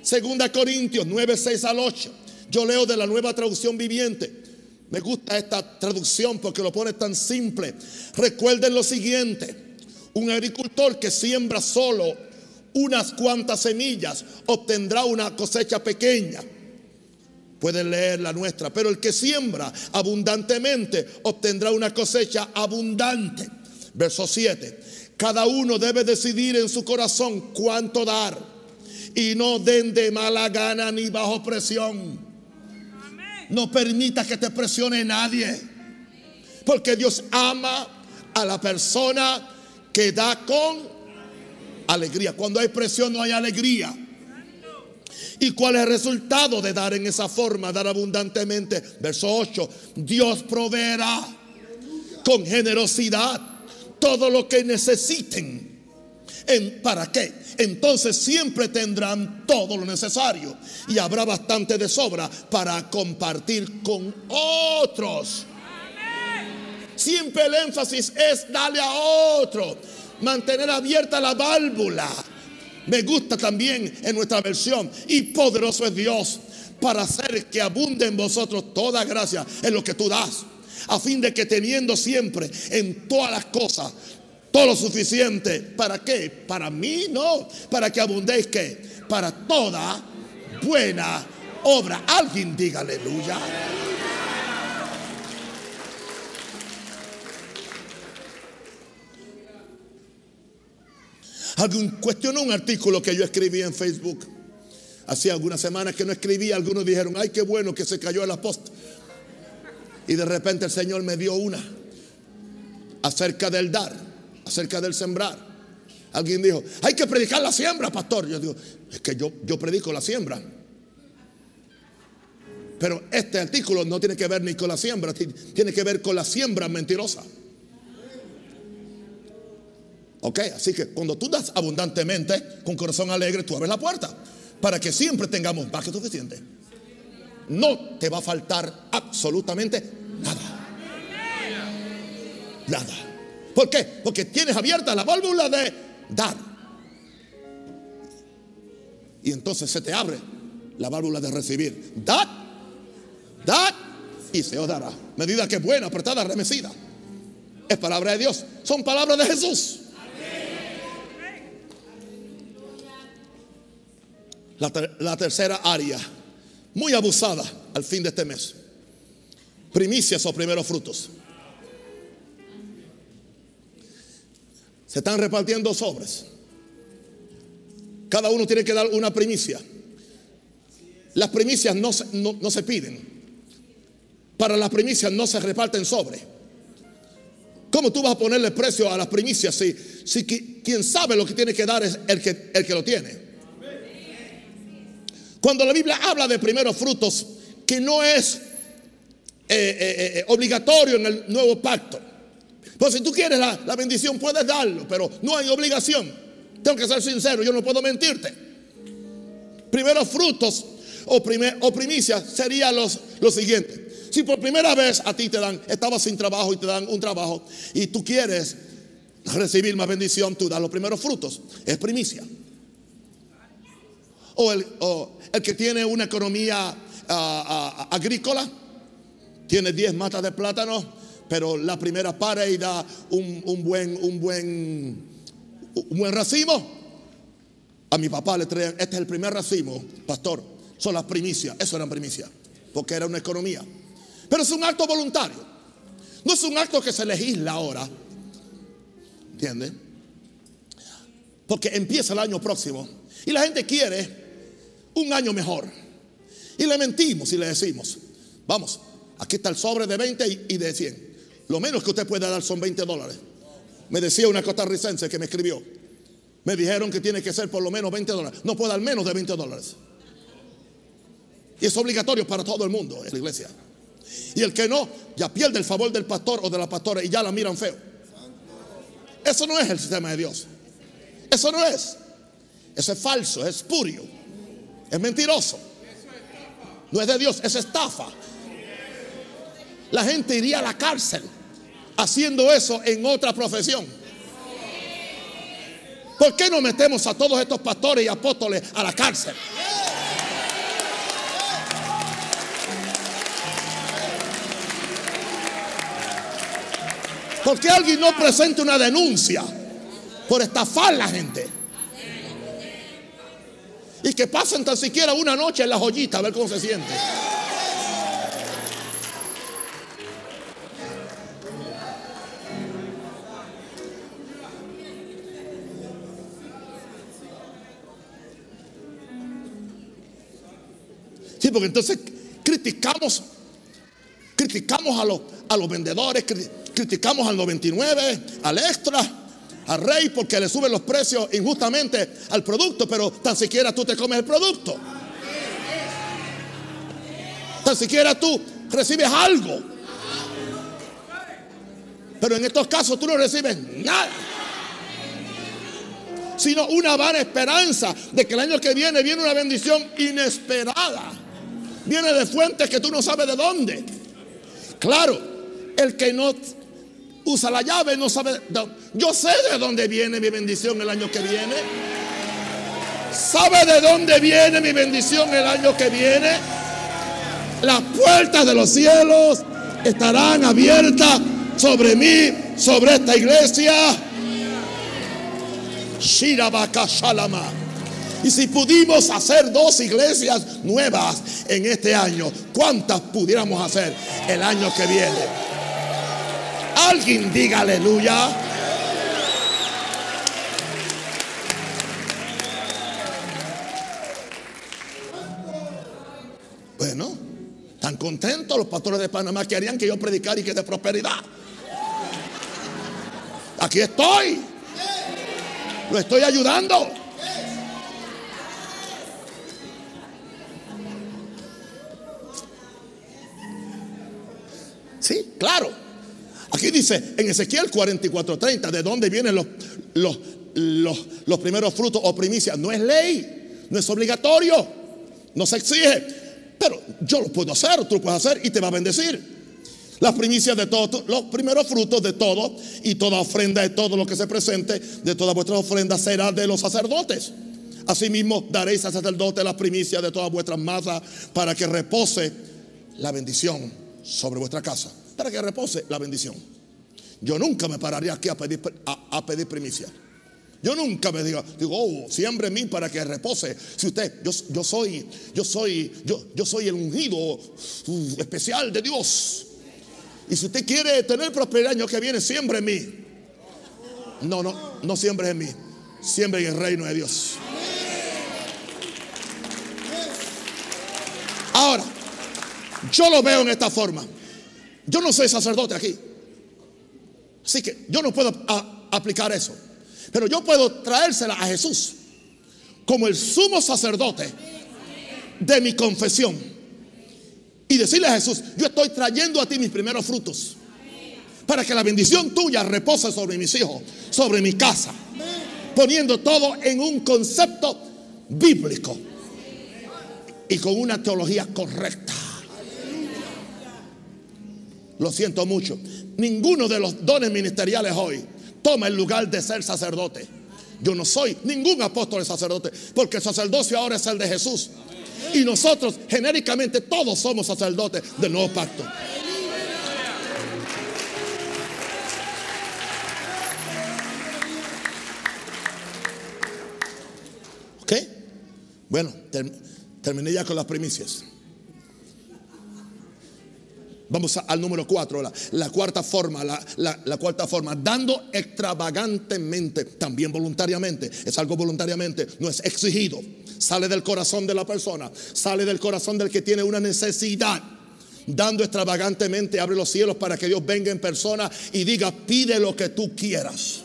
Segunda Corintios 9, 6 al 8. Yo leo de la nueva traducción viviente. Me gusta esta traducción porque lo pone tan simple. Recuerden lo siguiente. Un agricultor que siembra solo unas cuantas semillas obtendrá una cosecha pequeña. Pueden leer la nuestra. Pero el que siembra abundantemente obtendrá una cosecha abundante. Verso 7. Cada uno debe decidir en su corazón cuánto dar y no den de mala gana ni bajo presión. No permita que te presione nadie. Porque Dios ama a la persona que da con alegría. Cuando hay presión no hay alegría. ¿Y cuál es el resultado de dar en esa forma, dar abundantemente? Verso 8, Dios proveerá con generosidad todo lo que necesiten ¿Para qué? Entonces siempre tendrán todo lo necesario y habrá bastante de sobra para compartir con otros. Siempre el énfasis es darle a otro, mantener abierta la válvula. Me gusta también en nuestra versión y poderoso es Dios para hacer que abunde en vosotros toda gracia en lo que tú das a fin de que teniendo siempre en todas las cosas todo lo suficiente. ¿Para qué? Para mí no. Para que abundéis que para toda buena obra. Alguien diga aleluya. Alguien cuestionó un artículo que yo escribí en Facebook. Hacía algunas semanas que no escribí. Algunos dijeron, ay, qué bueno que se cayó el apóstol. Y de repente el Señor me dio una acerca del dar acerca del sembrar. Alguien dijo, hay que predicar la siembra, pastor. Yo digo, es que yo, yo predico la siembra. Pero este artículo no tiene que ver ni con la siembra, tiene que ver con la siembra mentirosa. Ok, así que cuando tú das abundantemente, con corazón alegre, tú abres la puerta para que siempre tengamos más que suficiente. No te va a faltar absolutamente nada. Nada. ¿Por qué? Porque tienes abierta la válvula de dar. Y entonces se te abre la válvula de recibir. Dad Dad y se os dará. Medida que buena, apretada, remecida. Es palabra de Dios. Son palabras de Jesús. La, tercera área, muy abusada al fin de este mes. Primicias o primeros frutos. Se están repartiendo sobres. Cada uno tiene que dar una primicia. Las primicias no, no se piden. Para las primicias no se reparten sobre. ¿Cómo tú vas a ponerle precio a las primicias si, si quien sabe lo que tiene que dar es el que, el que lo tiene? Cuando la Biblia habla de primeros frutos, que no es eh, eh, eh, obligatorio en el nuevo pacto. Pues si tú quieres la, bendición, puedes darlo, pero no hay obligación. Tengo que ser sincero, yo no puedo mentirte. Primeros frutos o, primer, o primicias serían los, los siguientes. Si por primera vez a ti te dan, estabas sin trabajo y te dan un trabajo y tú quieres recibir más bendición, tú das los primeros frutos. Es primicia. O el, que tiene una economía ah, ah, agrícola, tiene 10 matas de plátano, pero la primera para y da un, buen, un buen, un buen racimo. A mi papá le traían, este es el primer racimo, pastor, son las primicias, eso eran primicias, porque era una economía. Pero es un acto voluntario. No es un acto que se legisla ahora. ¿Entiende? Porque empieza el año próximo y la gente quiere un año mejor. Y le mentimos y le decimos, vamos, aquí está el sobre de 20 y de 100. Lo menos que usted puede dar son 20 dólares. Me decía una costarricense que me escribió. Me dijeron que tiene que ser por lo menos 20 dólares. No puede dar menos de 20 dólares. Y es obligatorio para todo el mundo en la iglesia. Y el que no, ya pierde el favor del pastor o de la pastora y ya la miran feo. Eso no es el sistema de Dios. Eso no es. Eso es falso, es espurio, es mentiroso. No es de Dios, es estafa. La gente iría a la cárcel haciendo eso en otra profesión. ¿Por qué no metemos a todos estos pastores y apóstoles a la cárcel? Porque alguien no presente una denuncia por estafar a la gente. Y que pasen tan siquiera una noche en la joyita a ver cómo se siente. Sí, porque entonces criticamos, criticamos a los, a los vendedores, criticamos al 99, al extra, al rey, porque le suben los precios injustamente al producto, pero tan siquiera tú te comes el producto. Tan siquiera tú recibes algo. Pero en estos casos tú no recibes nada. Sino una vana esperanza de que el año que viene viene una bendición inesperada. Viene de fuentes que tú no sabes de dónde. Claro, el que no usa la llave, no sabe. Yo sé de dónde viene mi bendición el año que viene. ¿Sabe de dónde viene mi bendición el año que viene? Las puertas de los cielos estarán abiertas sobre mí, sobre esta iglesia. Shalama. Y si pudimos hacer dos iglesias nuevas en este año, ¿cuántas pudiéramos hacer el año que viene? Alguien diga aleluya. Bueno, tan contentos los pastores de Panamá que harían que yo predicara y que de prosperidad. Aquí estoy. Lo estoy ayudando. Sí, claro. Aquí dice en Ezequiel 44:30, ¿de dónde vienen los, los, los, primeros frutos o primicias? No es ley, no es obligatorio, no se exige. Pero yo lo puedo hacer, tú lo puedes hacer y te va a bendecir. Las primicias de todo, los primeros frutos de todo y toda ofrenda de todo lo que se presente, de todas vuestras ofrendas será de los sacerdotes. Asimismo daréis al sacerdote las primicias de todas vuestras masas para que repose la bendición sobre vuestra casa. Para que repose la bendición. Yo nunca me pararía aquí a pedir, a, pedir primicia. Yo nunca me digo, digo, oh, siembre en mí para que repose. Si usted, yo, yo soy, yo soy, yo, yo soy el ungido uh, especial de Dios. Y si usted quiere tener prosperidad el año que viene, siembre en mí. No, no, no siembre en mí. Siembre en el reino de Dios. Ahora, yo lo veo en esta forma. Yo no soy sacerdote aquí. Así que yo no puedo aplicar eso. Pero yo puedo traérsela a Jesús como el sumo sacerdote de mi confesión y decirle a Jesús, yo estoy trayendo a ti mis primeros frutos. Para que la bendición tuya repose sobre mis hijos, sobre mi casa. Poniendo todo en un concepto bíblico. Y con una teología correcta. Lo siento mucho. Ninguno de los dones ministeriales hoy toma el lugar de ser sacerdote. Yo no soy ningún apóstol sacerdote, porque el sacerdocio ahora es el de Jesús. Y nosotros genéricamente todos somos sacerdotes del nuevo pacto. ¿Ok? Bueno, terminé ya con las primicias. Vamos al número cuatro, la, cuarta forma, la, la, cuarta forma, dando extravagantemente, también voluntariamente, es algo voluntariamente, no es exigido, sale del corazón de la persona, sale del corazón del que tiene una necesidad. Dando extravagantemente, abre los cielos para que Dios venga en persona y diga, pide lo que tú quieras.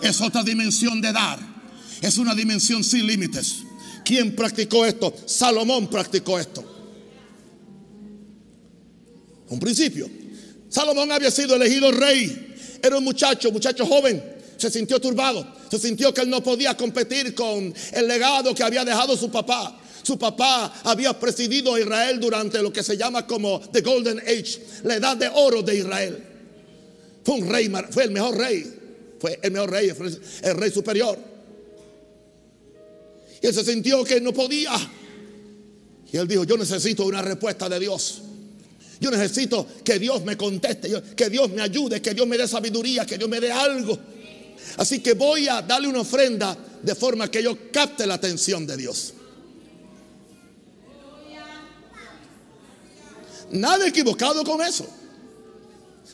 Es otra dimensión de dar, es una dimensión sin límites. ¿Quién practicó esto? Salomón practicó esto un principio. Salomón había sido elegido rey. Era un muchacho, muchacho joven. Se sintió turbado. Se sintió que él no podía competir con el legado que había dejado su papá. Su papá había presidido a Israel durante lo que se llama como The Golden Age, la edad de oro de Israel. Fue un rey, fue el mejor rey. Fue el mejor rey, el rey superior. Y él se sintió que no podía. Y él dijo, yo necesito una respuesta de Dios. Yo necesito que Dios me conteste, que Dios me ayude, que Dios me dé sabiduría, que Dios me dé algo. Así que voy a darle una ofrenda de forma que yo capte la atención de Dios. Nada equivocado con eso.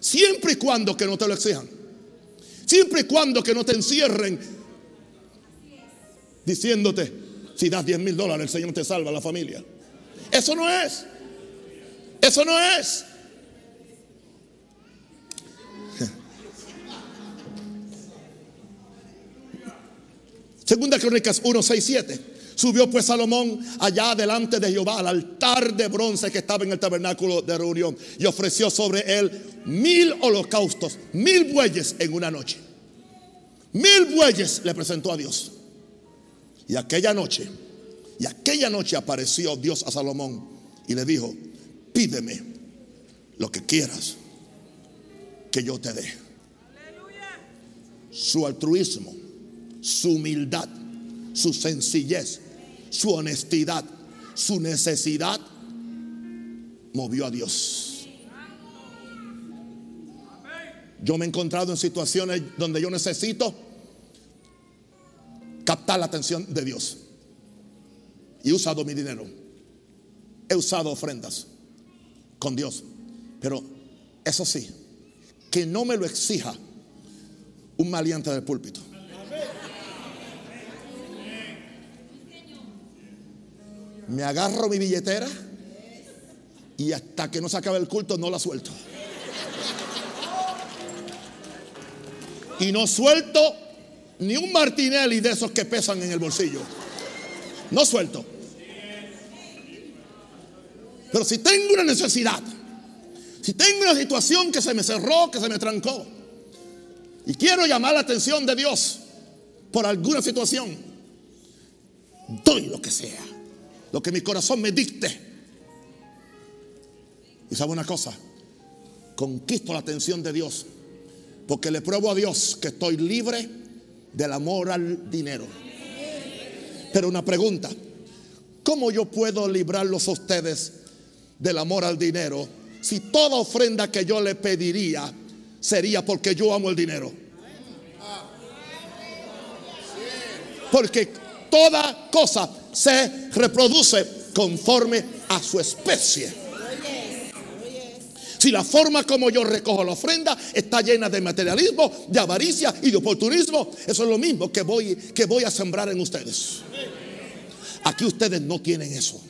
Siempre y cuando que no te lo exijan. Siempre y cuando que no te encierren diciéndote, si das 10 mil dólares, el Señor te salva a la familia. Eso no es. Eso no es. Segunda Crónicas 1, 6, 7. Subió pues Salomón allá delante de Jehová al altar de bronce que estaba en el tabernáculo de reunión y ofreció sobre él mil holocaustos, mil bueyes en una noche. Mil bueyes le presentó a Dios. Y aquella noche, y aquella noche apareció Dios a Salomón y le dijo, pídeme lo que quieras que yo te dé. Su altruismo, su humildad, su sencillez, su honestidad, su necesidad movió a Dios. Yo me he encontrado en situaciones donde yo necesito captar la atención de Dios. Y he usado mi dinero. He usado ofrendas con Dios. Pero eso sí, que no me lo exija un maleante del púlpito. Me agarro mi billetera y hasta que no se acabe el culto no la suelto. Y no suelto ni un Martinelli de esos que pesan en el bolsillo. No suelto. Pero si tengo una necesidad, si tengo una situación que se me cerró, que se me trancó, y quiero llamar la atención de Dios por alguna situación, doy lo que sea, lo que mi corazón me dicte. Y sabe una cosa, conquisto la atención de Dios, porque le pruebo a Dios que estoy libre del amor al dinero. Pero una pregunta, ¿cómo yo puedo librarlos a ustedes del amor al dinero si toda ofrenda que yo le pediría sería porque yo amo el dinero? Porque toda cosa se reproduce conforme a su especie. Si la forma como yo recojo la ofrenda está llena de materialismo, de avaricia y de oportunismo, eso es lo mismo que voy, que voy a sembrar en ustedes. Aquí ustedes no tienen eso.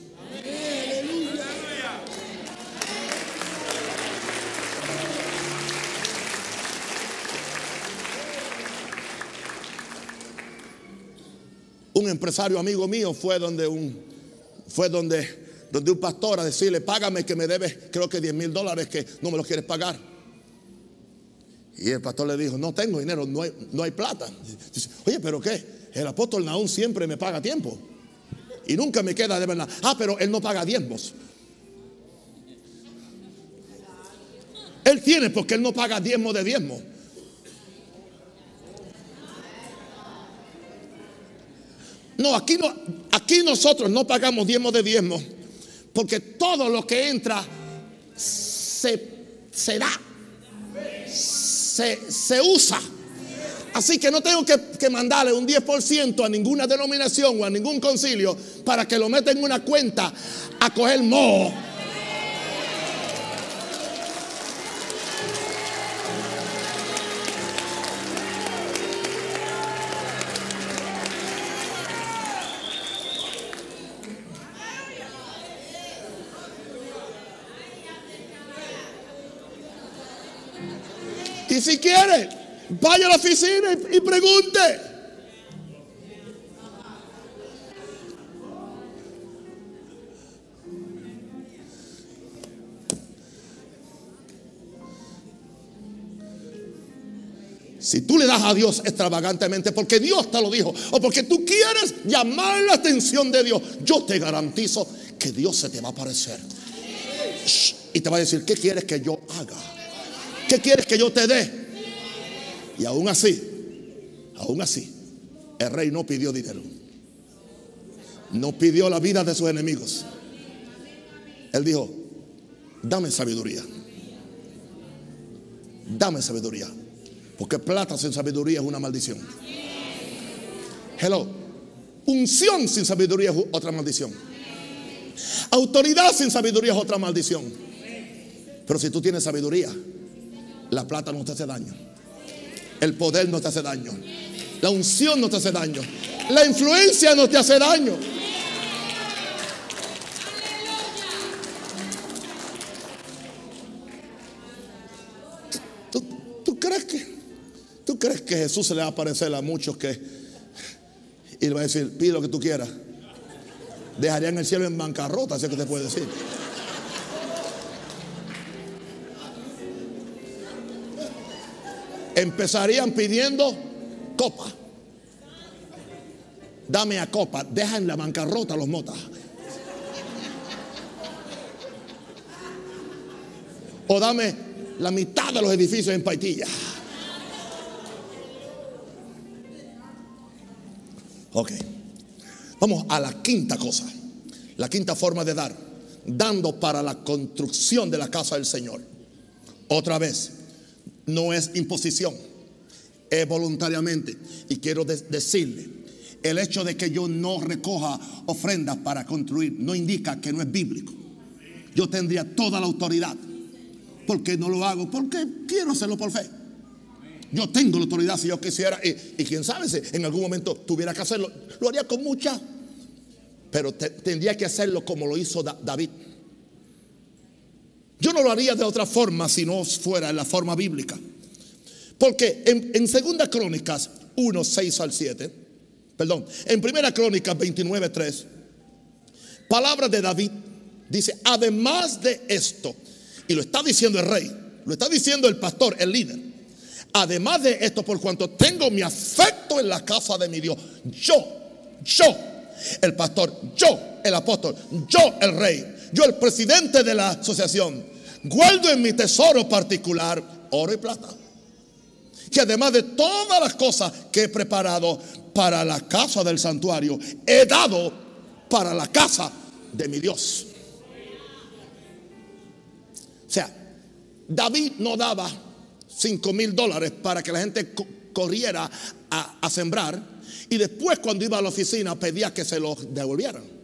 Un empresario amigo mío fue donde un fue donde donde un pastor a decirle, págame que me debes, creo que 10 mil dólares que no me los quieres pagar. Y el pastor le dijo, no tengo dinero, no hay, no hay plata. Dice, Oye, pero ¿qué? El apóstol Naúm siempre me paga tiempo. Y nunca me queda de verdad. Ah, pero él no paga diezmos. Él tiene porque él no paga diezmo de diezmo. No, aquí no, aquí nosotros no pagamos diezmo de diezmo. Porque todo lo que entra se, se da, se, usa. Así que no tengo que, que, mandarle un 10% a ninguna denominación o a ningún concilio para que lo meta en una cuenta a coger moho Y si quiere, vaya a la oficina y, pregunte. Si tú le das a Dios extravagantemente porque Dios te lo dijo o porque tú quieres llamar la atención de Dios, yo te garantizo que Dios se te va a aparecer. y te va a decir, ¿qué quieres que yo haga? ¿Qué quieres que yo te dé? Y aún así, aún así, el rey no pidió dinero. No pidió la vida de sus enemigos. Él dijo, dame sabiduría. Dame sabiduría. Porque plata sin sabiduría es una maldición. Hello. Unción sin sabiduría es otra maldición. Autoridad sin sabiduría es otra maldición. Pero si tú tienes sabiduría, la plata no te hace daño. El poder no te hace daño. La unción no te hace daño. La influencia no te hace daño. ¿Tú, crees que tú crees que Jesús se le va a aparecer a muchos que y le va a decir, pide lo que tú quieras? Dejarían el cielo en bancarrota, así que te puede decir. Empezarían pidiendo copa. Dame a copa, deja en la bancarrota los motas. O dame la mitad de los edificios en Paitilla. Ok. Vamos a la quinta cosa. La quinta forma de dar. Dando para la construcción de la casa del Señor. Otra vez no es imposición, es voluntariamente. Y quiero decirle, el hecho de que yo no recoja ofrendas para construir no indica que no es bíblico. Yo tendría toda la autoridad. porque no lo hago? Porque quiero hacerlo por fe. Yo tengo la autoridad si yo quisiera. Y, quién sabe si en algún momento tuviera que hacerlo. Lo haría con mucha. Pero tendría que hacerlo como lo hizo David. Yo no lo haría de otra forma si no fuera en la forma bíblica. Porque en, en Segunda Crónicas 1, 6 al 7. Perdón, en Primera Crónica 29, 3. Palabra de David dice, además de esto, y lo está diciendo el rey, lo está diciendo el pastor, el líder. Además de esto, por cuanto tengo mi afecto en la casa de mi Dios, yo, yo, el pastor, yo, el apóstol, yo, el rey, yo, el presidente de la asociación, guardo en mi tesoro particular oro y plata. Que además de todas las cosas que he preparado para la casa del santuario, he dado para la casa de mi Dios. O sea, David no daba 5 mil dólares para que la gente corriera a, a, sembrar y después cuando iba a la oficina pedía que se los devolvieran.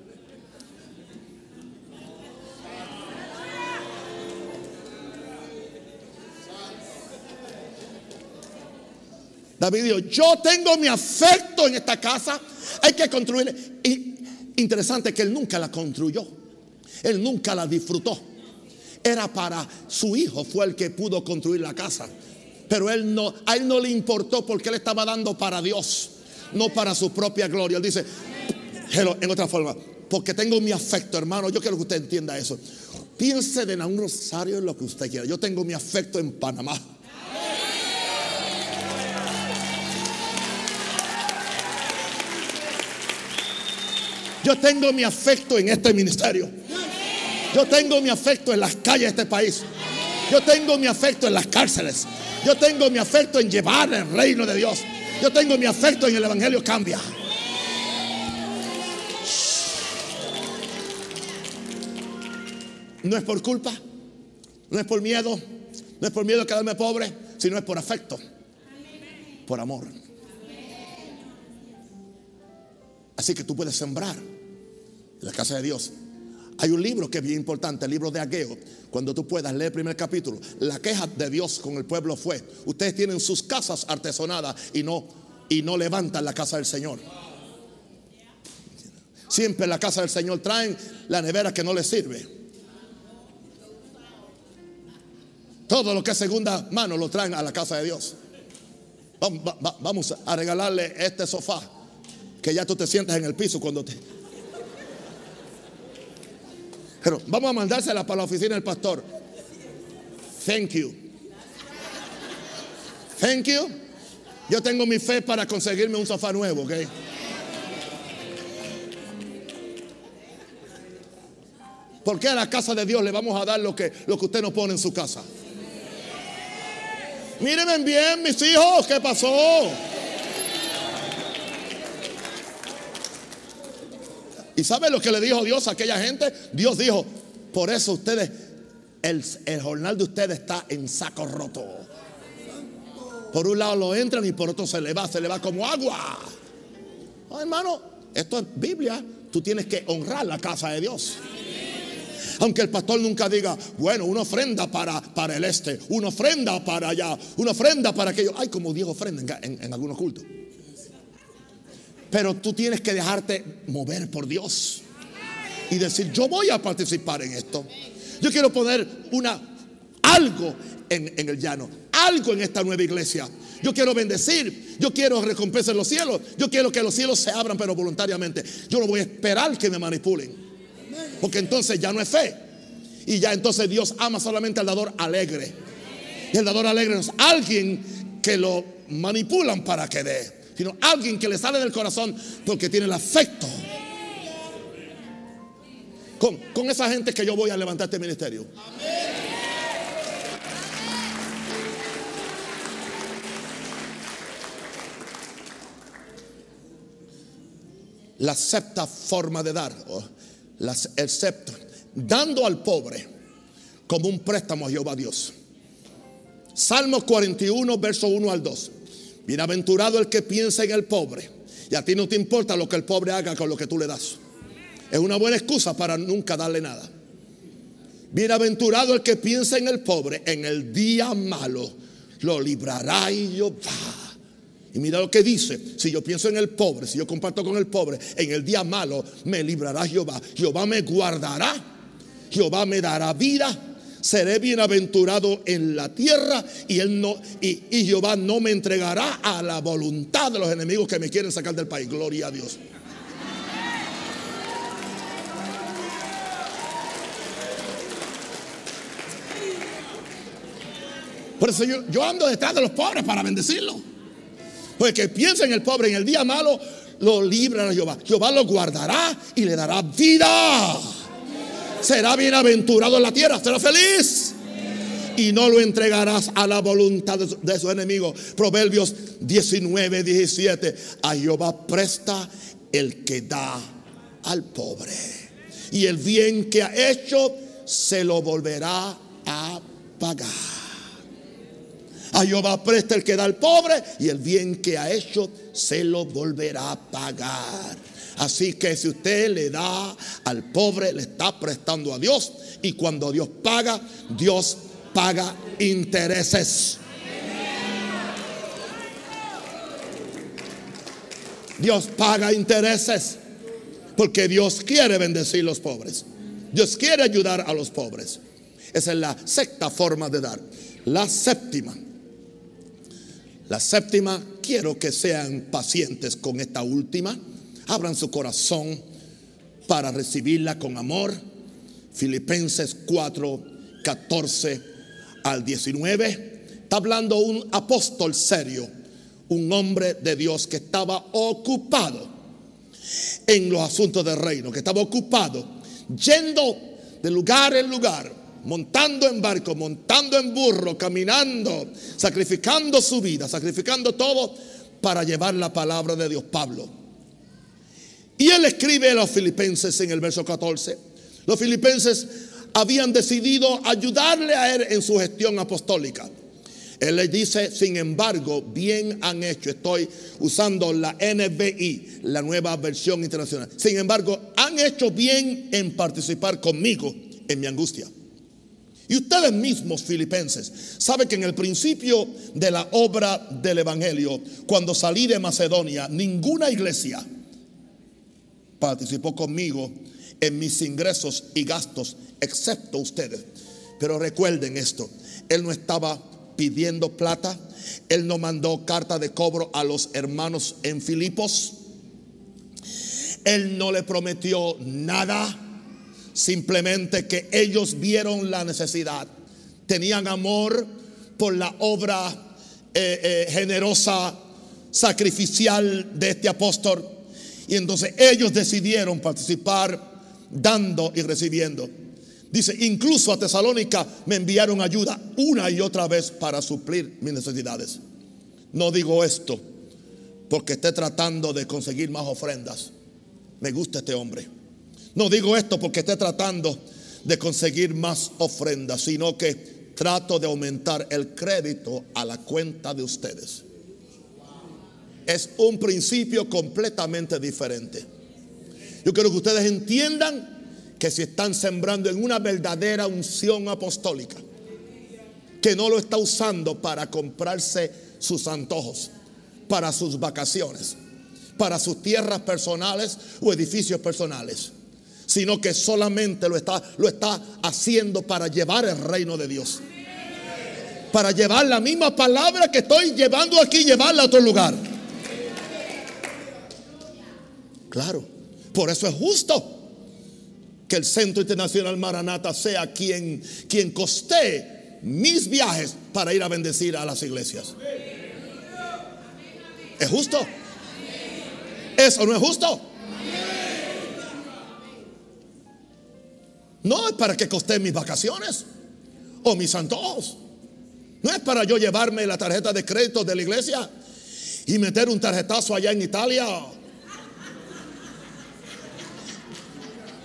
David dijo, yo tengo mi afecto en esta casa, hay que construirla. Y interesante que él nunca la construyó, él nunca la disfrutó. Era para su hijo, fue el que pudo construir la casa. Pero él no, a él no le importó porque él estaba dando para Dios, no para su propia gloria. Él dice, en otra forma, porque tengo mi afecto, hermano. Yo quiero que usted entienda eso. Piense de un rosario en lo que usted quiera. Yo tengo mi afecto en Panamá. Yo tengo mi afecto en este ministerio. Yo tengo mi afecto en las calles de este país. Yo tengo mi afecto en las cárceles. Yo tengo mi afecto en llevar el reino de Dios. Yo tengo mi afecto en el Evangelio cambia. No es por culpa, no es por miedo, no es por miedo a quedarme pobre, sino es por afecto, por amor. Así que tú puedes sembrar la casa de Dios. Hay un libro que es bien importante, el libro de Ageo. Cuando tú puedas leer el primer capítulo, la queja de Dios con el pueblo fue: Ustedes tienen sus casas artesonadas y no, y no levantan la casa del Señor. Siempre en la casa del Señor traen la nevera que no les sirve. Todo lo que es segunda mano lo traen a la casa de Dios. Vamos a regalarle este sofá que ya tú te sientas en el piso cuando te... Pero vamos a mandársela para la oficina del pastor. Thank you. Thank you. Yo tengo mi fe para conseguirme un sofá nuevo, ¿ok? ¿Por qué a la casa de Dios le vamos a dar lo que, lo que usted no pone en su casa? Mírenme bien, mis hijos, ¿qué pasó? ¿Y sabe lo que le dijo Dios a aquella gente? Dios dijo, por eso ustedes, el, jornal de ustedes está en saco roto. Por un lado lo entran y por otro se le va, se le va como agua. hermano, esto es Biblia. Tú tienes que honrar la casa de Dios. Aunque el pastor nunca diga, bueno, una ofrenda para, para el este, una ofrenda para allá, una ofrenda para aquello. Hay como Dios ofrenda en, en algunos cultos. Pero tú tienes que dejarte mover por Dios y decir, yo voy a participar en esto. Yo quiero poner una algo en, en, el llano, algo en esta nueva iglesia. Yo quiero bendecir, yo quiero recompensa en los cielos, yo quiero que los cielos se abran, pero voluntariamente. Yo no voy a esperar que me manipulen. Porque entonces ya no es fe. Y ya entonces Dios ama solamente al dador alegre. Y el dador alegre es alguien que lo manipulan para que dé, sino alguien que le sale del corazón porque tiene el afecto. Con, con esa gente que yo voy a levantar este ministerio. La septa forma de dar las, excepto dando al pobre como un préstamo a Jehová Dios. Salmos 41, verso 1 al 2. Bienaventurado el que piensa en el pobre. Y a ti no te importa lo que el pobre haga con lo que tú le das. Es una buena excusa para nunca darle nada. Bienaventurado el que piensa en el pobre. En el día malo lo librará y Jehová. Y mira lo que dice, si yo pienso en el pobre, si yo comparto con el pobre, en el día malo me librará Jehová. Jehová me guardará, Jehová me dará vida, seré bienaventurado en la tierra y, él no, y, Jehová no me entregará a la voluntad de los enemigos que me quieren sacar del país. Gloria a Dios. Por eso yo, yo ando detrás de los pobres para bendecirlos. Porque que piensa en el pobre en el día malo, lo libra a Jehová. Jehová lo guardará y le dará vida. Será bienaventurado en la tierra, será feliz. Y no lo entregarás a la voluntad de, su, enemigos. Proverbios 19, 17. A Jehová presta el que da al pobre. Y el bien que ha hecho se lo volverá a pagar. A Jehová presta el que da al pobre y el bien que ha hecho se lo volverá a pagar. Así que si usted le da al pobre, le está prestando a Dios. Y cuando Dios paga, Dios paga intereses. Dios paga intereses. Porque Dios quiere bendecir a los pobres. Dios quiere ayudar a los pobres. Esa es la sexta forma de dar. La séptima. La séptima, quiero que sean pacientes con esta última. Abran su corazón para recibirla con amor. Filipenses 4, 14 al 19. Está hablando un apóstol serio, un hombre de Dios que estaba ocupado en los asuntos del reino, que estaba ocupado yendo de lugar en lugar montando en barco, montando en burro, caminando, sacrificando su vida, sacrificando todo para llevar la palabra de Dios, Pablo. Y él escribe a los filipenses en el verso 14. Los filipenses habían decidido ayudarle a él en su gestión apostólica. Él les dice, sin embargo, bien han hecho. Estoy usando la NBI, la nueva versión internacional. Sin embargo, han hecho bien en participar conmigo en mi angustia. Y ustedes mismos, filipenses, saben que en el principio de la obra del Evangelio, cuando salí de Macedonia, ninguna iglesia participó conmigo en mis ingresos y gastos, excepto ustedes. Pero recuerden esto, Él no estaba pidiendo plata, Él no mandó carta de cobro a los hermanos en Filipos, Él no le prometió nada Simplemente que ellos vieron la necesidad, tenían amor por la obra eh, eh, generosa, sacrificial de este apóstol. Y entonces ellos decidieron participar dando y recibiendo. Dice, incluso a Tesalónica me enviaron ayuda una y otra vez para suplir mis necesidades. No digo esto porque esté tratando de conseguir más ofrendas. Me gusta este hombre. No digo esto porque esté tratando de conseguir más ofrendas, sino que trato de aumentar el crédito a la cuenta de ustedes. Es un principio completamente diferente. Yo quiero que ustedes entiendan que si están sembrando en una verdadera unción apostólica, que no lo está usando para comprarse sus antojos, para sus vacaciones, para sus tierras personales o edificios personales sino que solamente lo está, lo está haciendo para llevar el reino de Dios. Para llevar la misma palabra que estoy llevando aquí, llevarla a otro lugar. Claro, por eso es justo que el Centro Internacional Maranata sea quien, quien costee mis viajes para ir a bendecir a las iglesias. ¿Es justo? ¿Eso no es justo? No es para que coste mis vacaciones o mis antojos. No es para yo llevarme la tarjeta de crédito de la iglesia y meter un tarjetazo allá en Italia.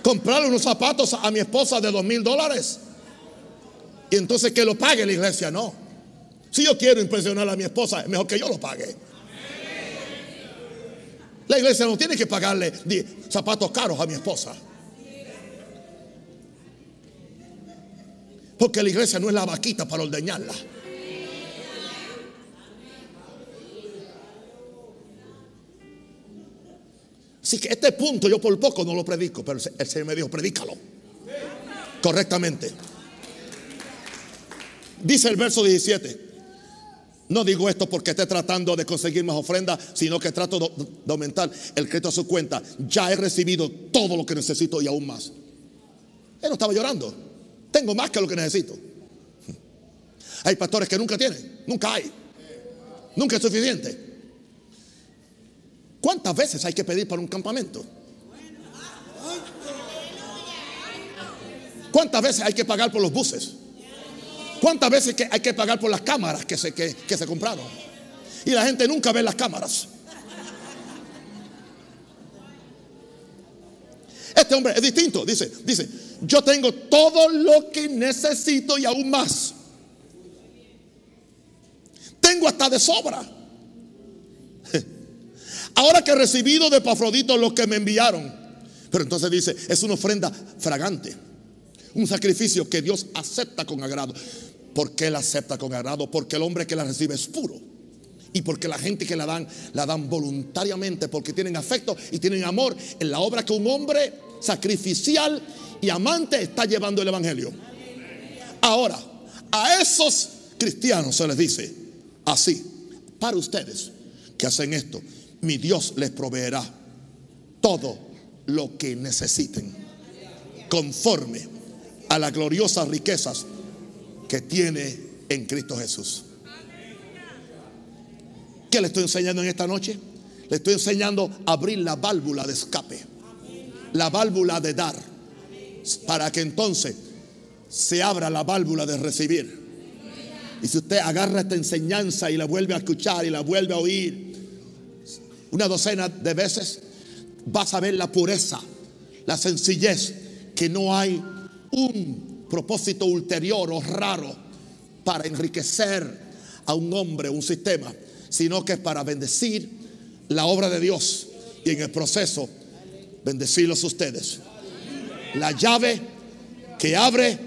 Comprarle unos zapatos a mi esposa de dos mil dólares. Y entonces que lo pague la iglesia, no. Si yo quiero impresionar a mi esposa, es mejor que yo lo pague. La iglesia no tiene que pagarle zapatos caros a mi esposa. Porque la iglesia no es la vaquita para ordeñarla. Así que este punto yo por poco no lo predico, pero el Señor me dijo, predícalo correctamente. Dice el verso 17. No digo esto porque esté tratando de conseguir más ofrendas, sino que trato de, aumentar el crédito a su cuenta. Ya he recibido todo lo que necesito y aún más. Él no estaba llorando. Tengo más que lo que necesito. Hay pastores que nunca tienen, nunca hay. Nunca es suficiente. ¿Cuántas veces hay que pedir para un campamento? ¿Cuántas veces hay que pagar por los buses? ¿Cuántas veces hay que pagar por las cámaras que se, que, que se compraron? Y la gente nunca ve las cámaras. Este hombre es distinto. Dice, dice, yo tengo todo lo que necesito y aún más. Tengo hasta de sobra. Ahora que he recibido de Pafrodito lo que me enviaron. Pero entonces dice, es una ofrenda fragante. Un sacrificio que Dios acepta con agrado. ¿Por qué la acepta con agrado? Porque el hombre que la recibe es puro. Y porque la gente que la dan, la dan voluntariamente, porque tienen afecto y tienen amor en la obra que un hombre sacrificial y amante está llevando el Evangelio. Ahora, a esos cristianos se les dice así, para ustedes que hacen esto, mi Dios les proveerá todo lo que necesiten, conforme a las gloriosas riquezas que tiene en Cristo Jesús. ¿Qué le estoy enseñando en esta noche? Le estoy enseñando a abrir la válvula de escape, la válvula de dar, para que entonces se abra la válvula de recibir. Y si usted agarra esta enseñanza y la vuelve a escuchar y la vuelve a oír una docena de veces, vas a ver la pureza, la sencillez, que no hay un propósito ulterior o raro para enriquecer a un hombre, un sistema, sino que es para bendecir la obra de Dios y en el proceso bendecirlos ustedes. La llave que abre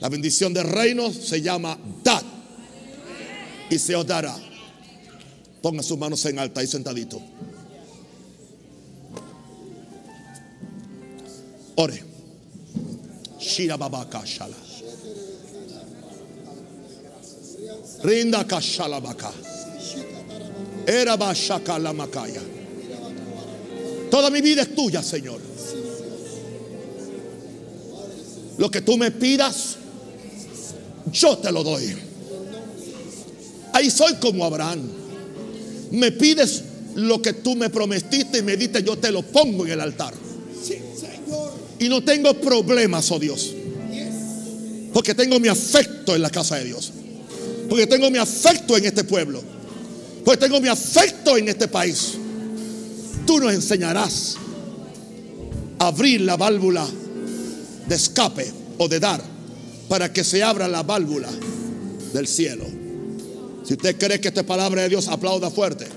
la bendición del reino se llama dad y se os dará. Ponga sus manos en alta y sentadito. Ore. Shira baba kashala. Rinda kashala baka. Era makaya. Toda mi vida es tuya, Señor. Lo que tú me pidas, yo te lo doy. Ahí soy como Abraham. Me pides lo que tú me prometiste y me diste, yo te lo pongo en el altar. Y no tengo problemas, oh Dios. Porque tengo mi afecto en la casa de Dios. Porque tengo mi afecto en este pueblo. Porque tengo mi afecto en este país. Tú nos enseñarás a abrir la válvula de escape o de dar para que se abra la válvula del cielo. Si usted cree que esta palabra de Dios, aplauda fuerte.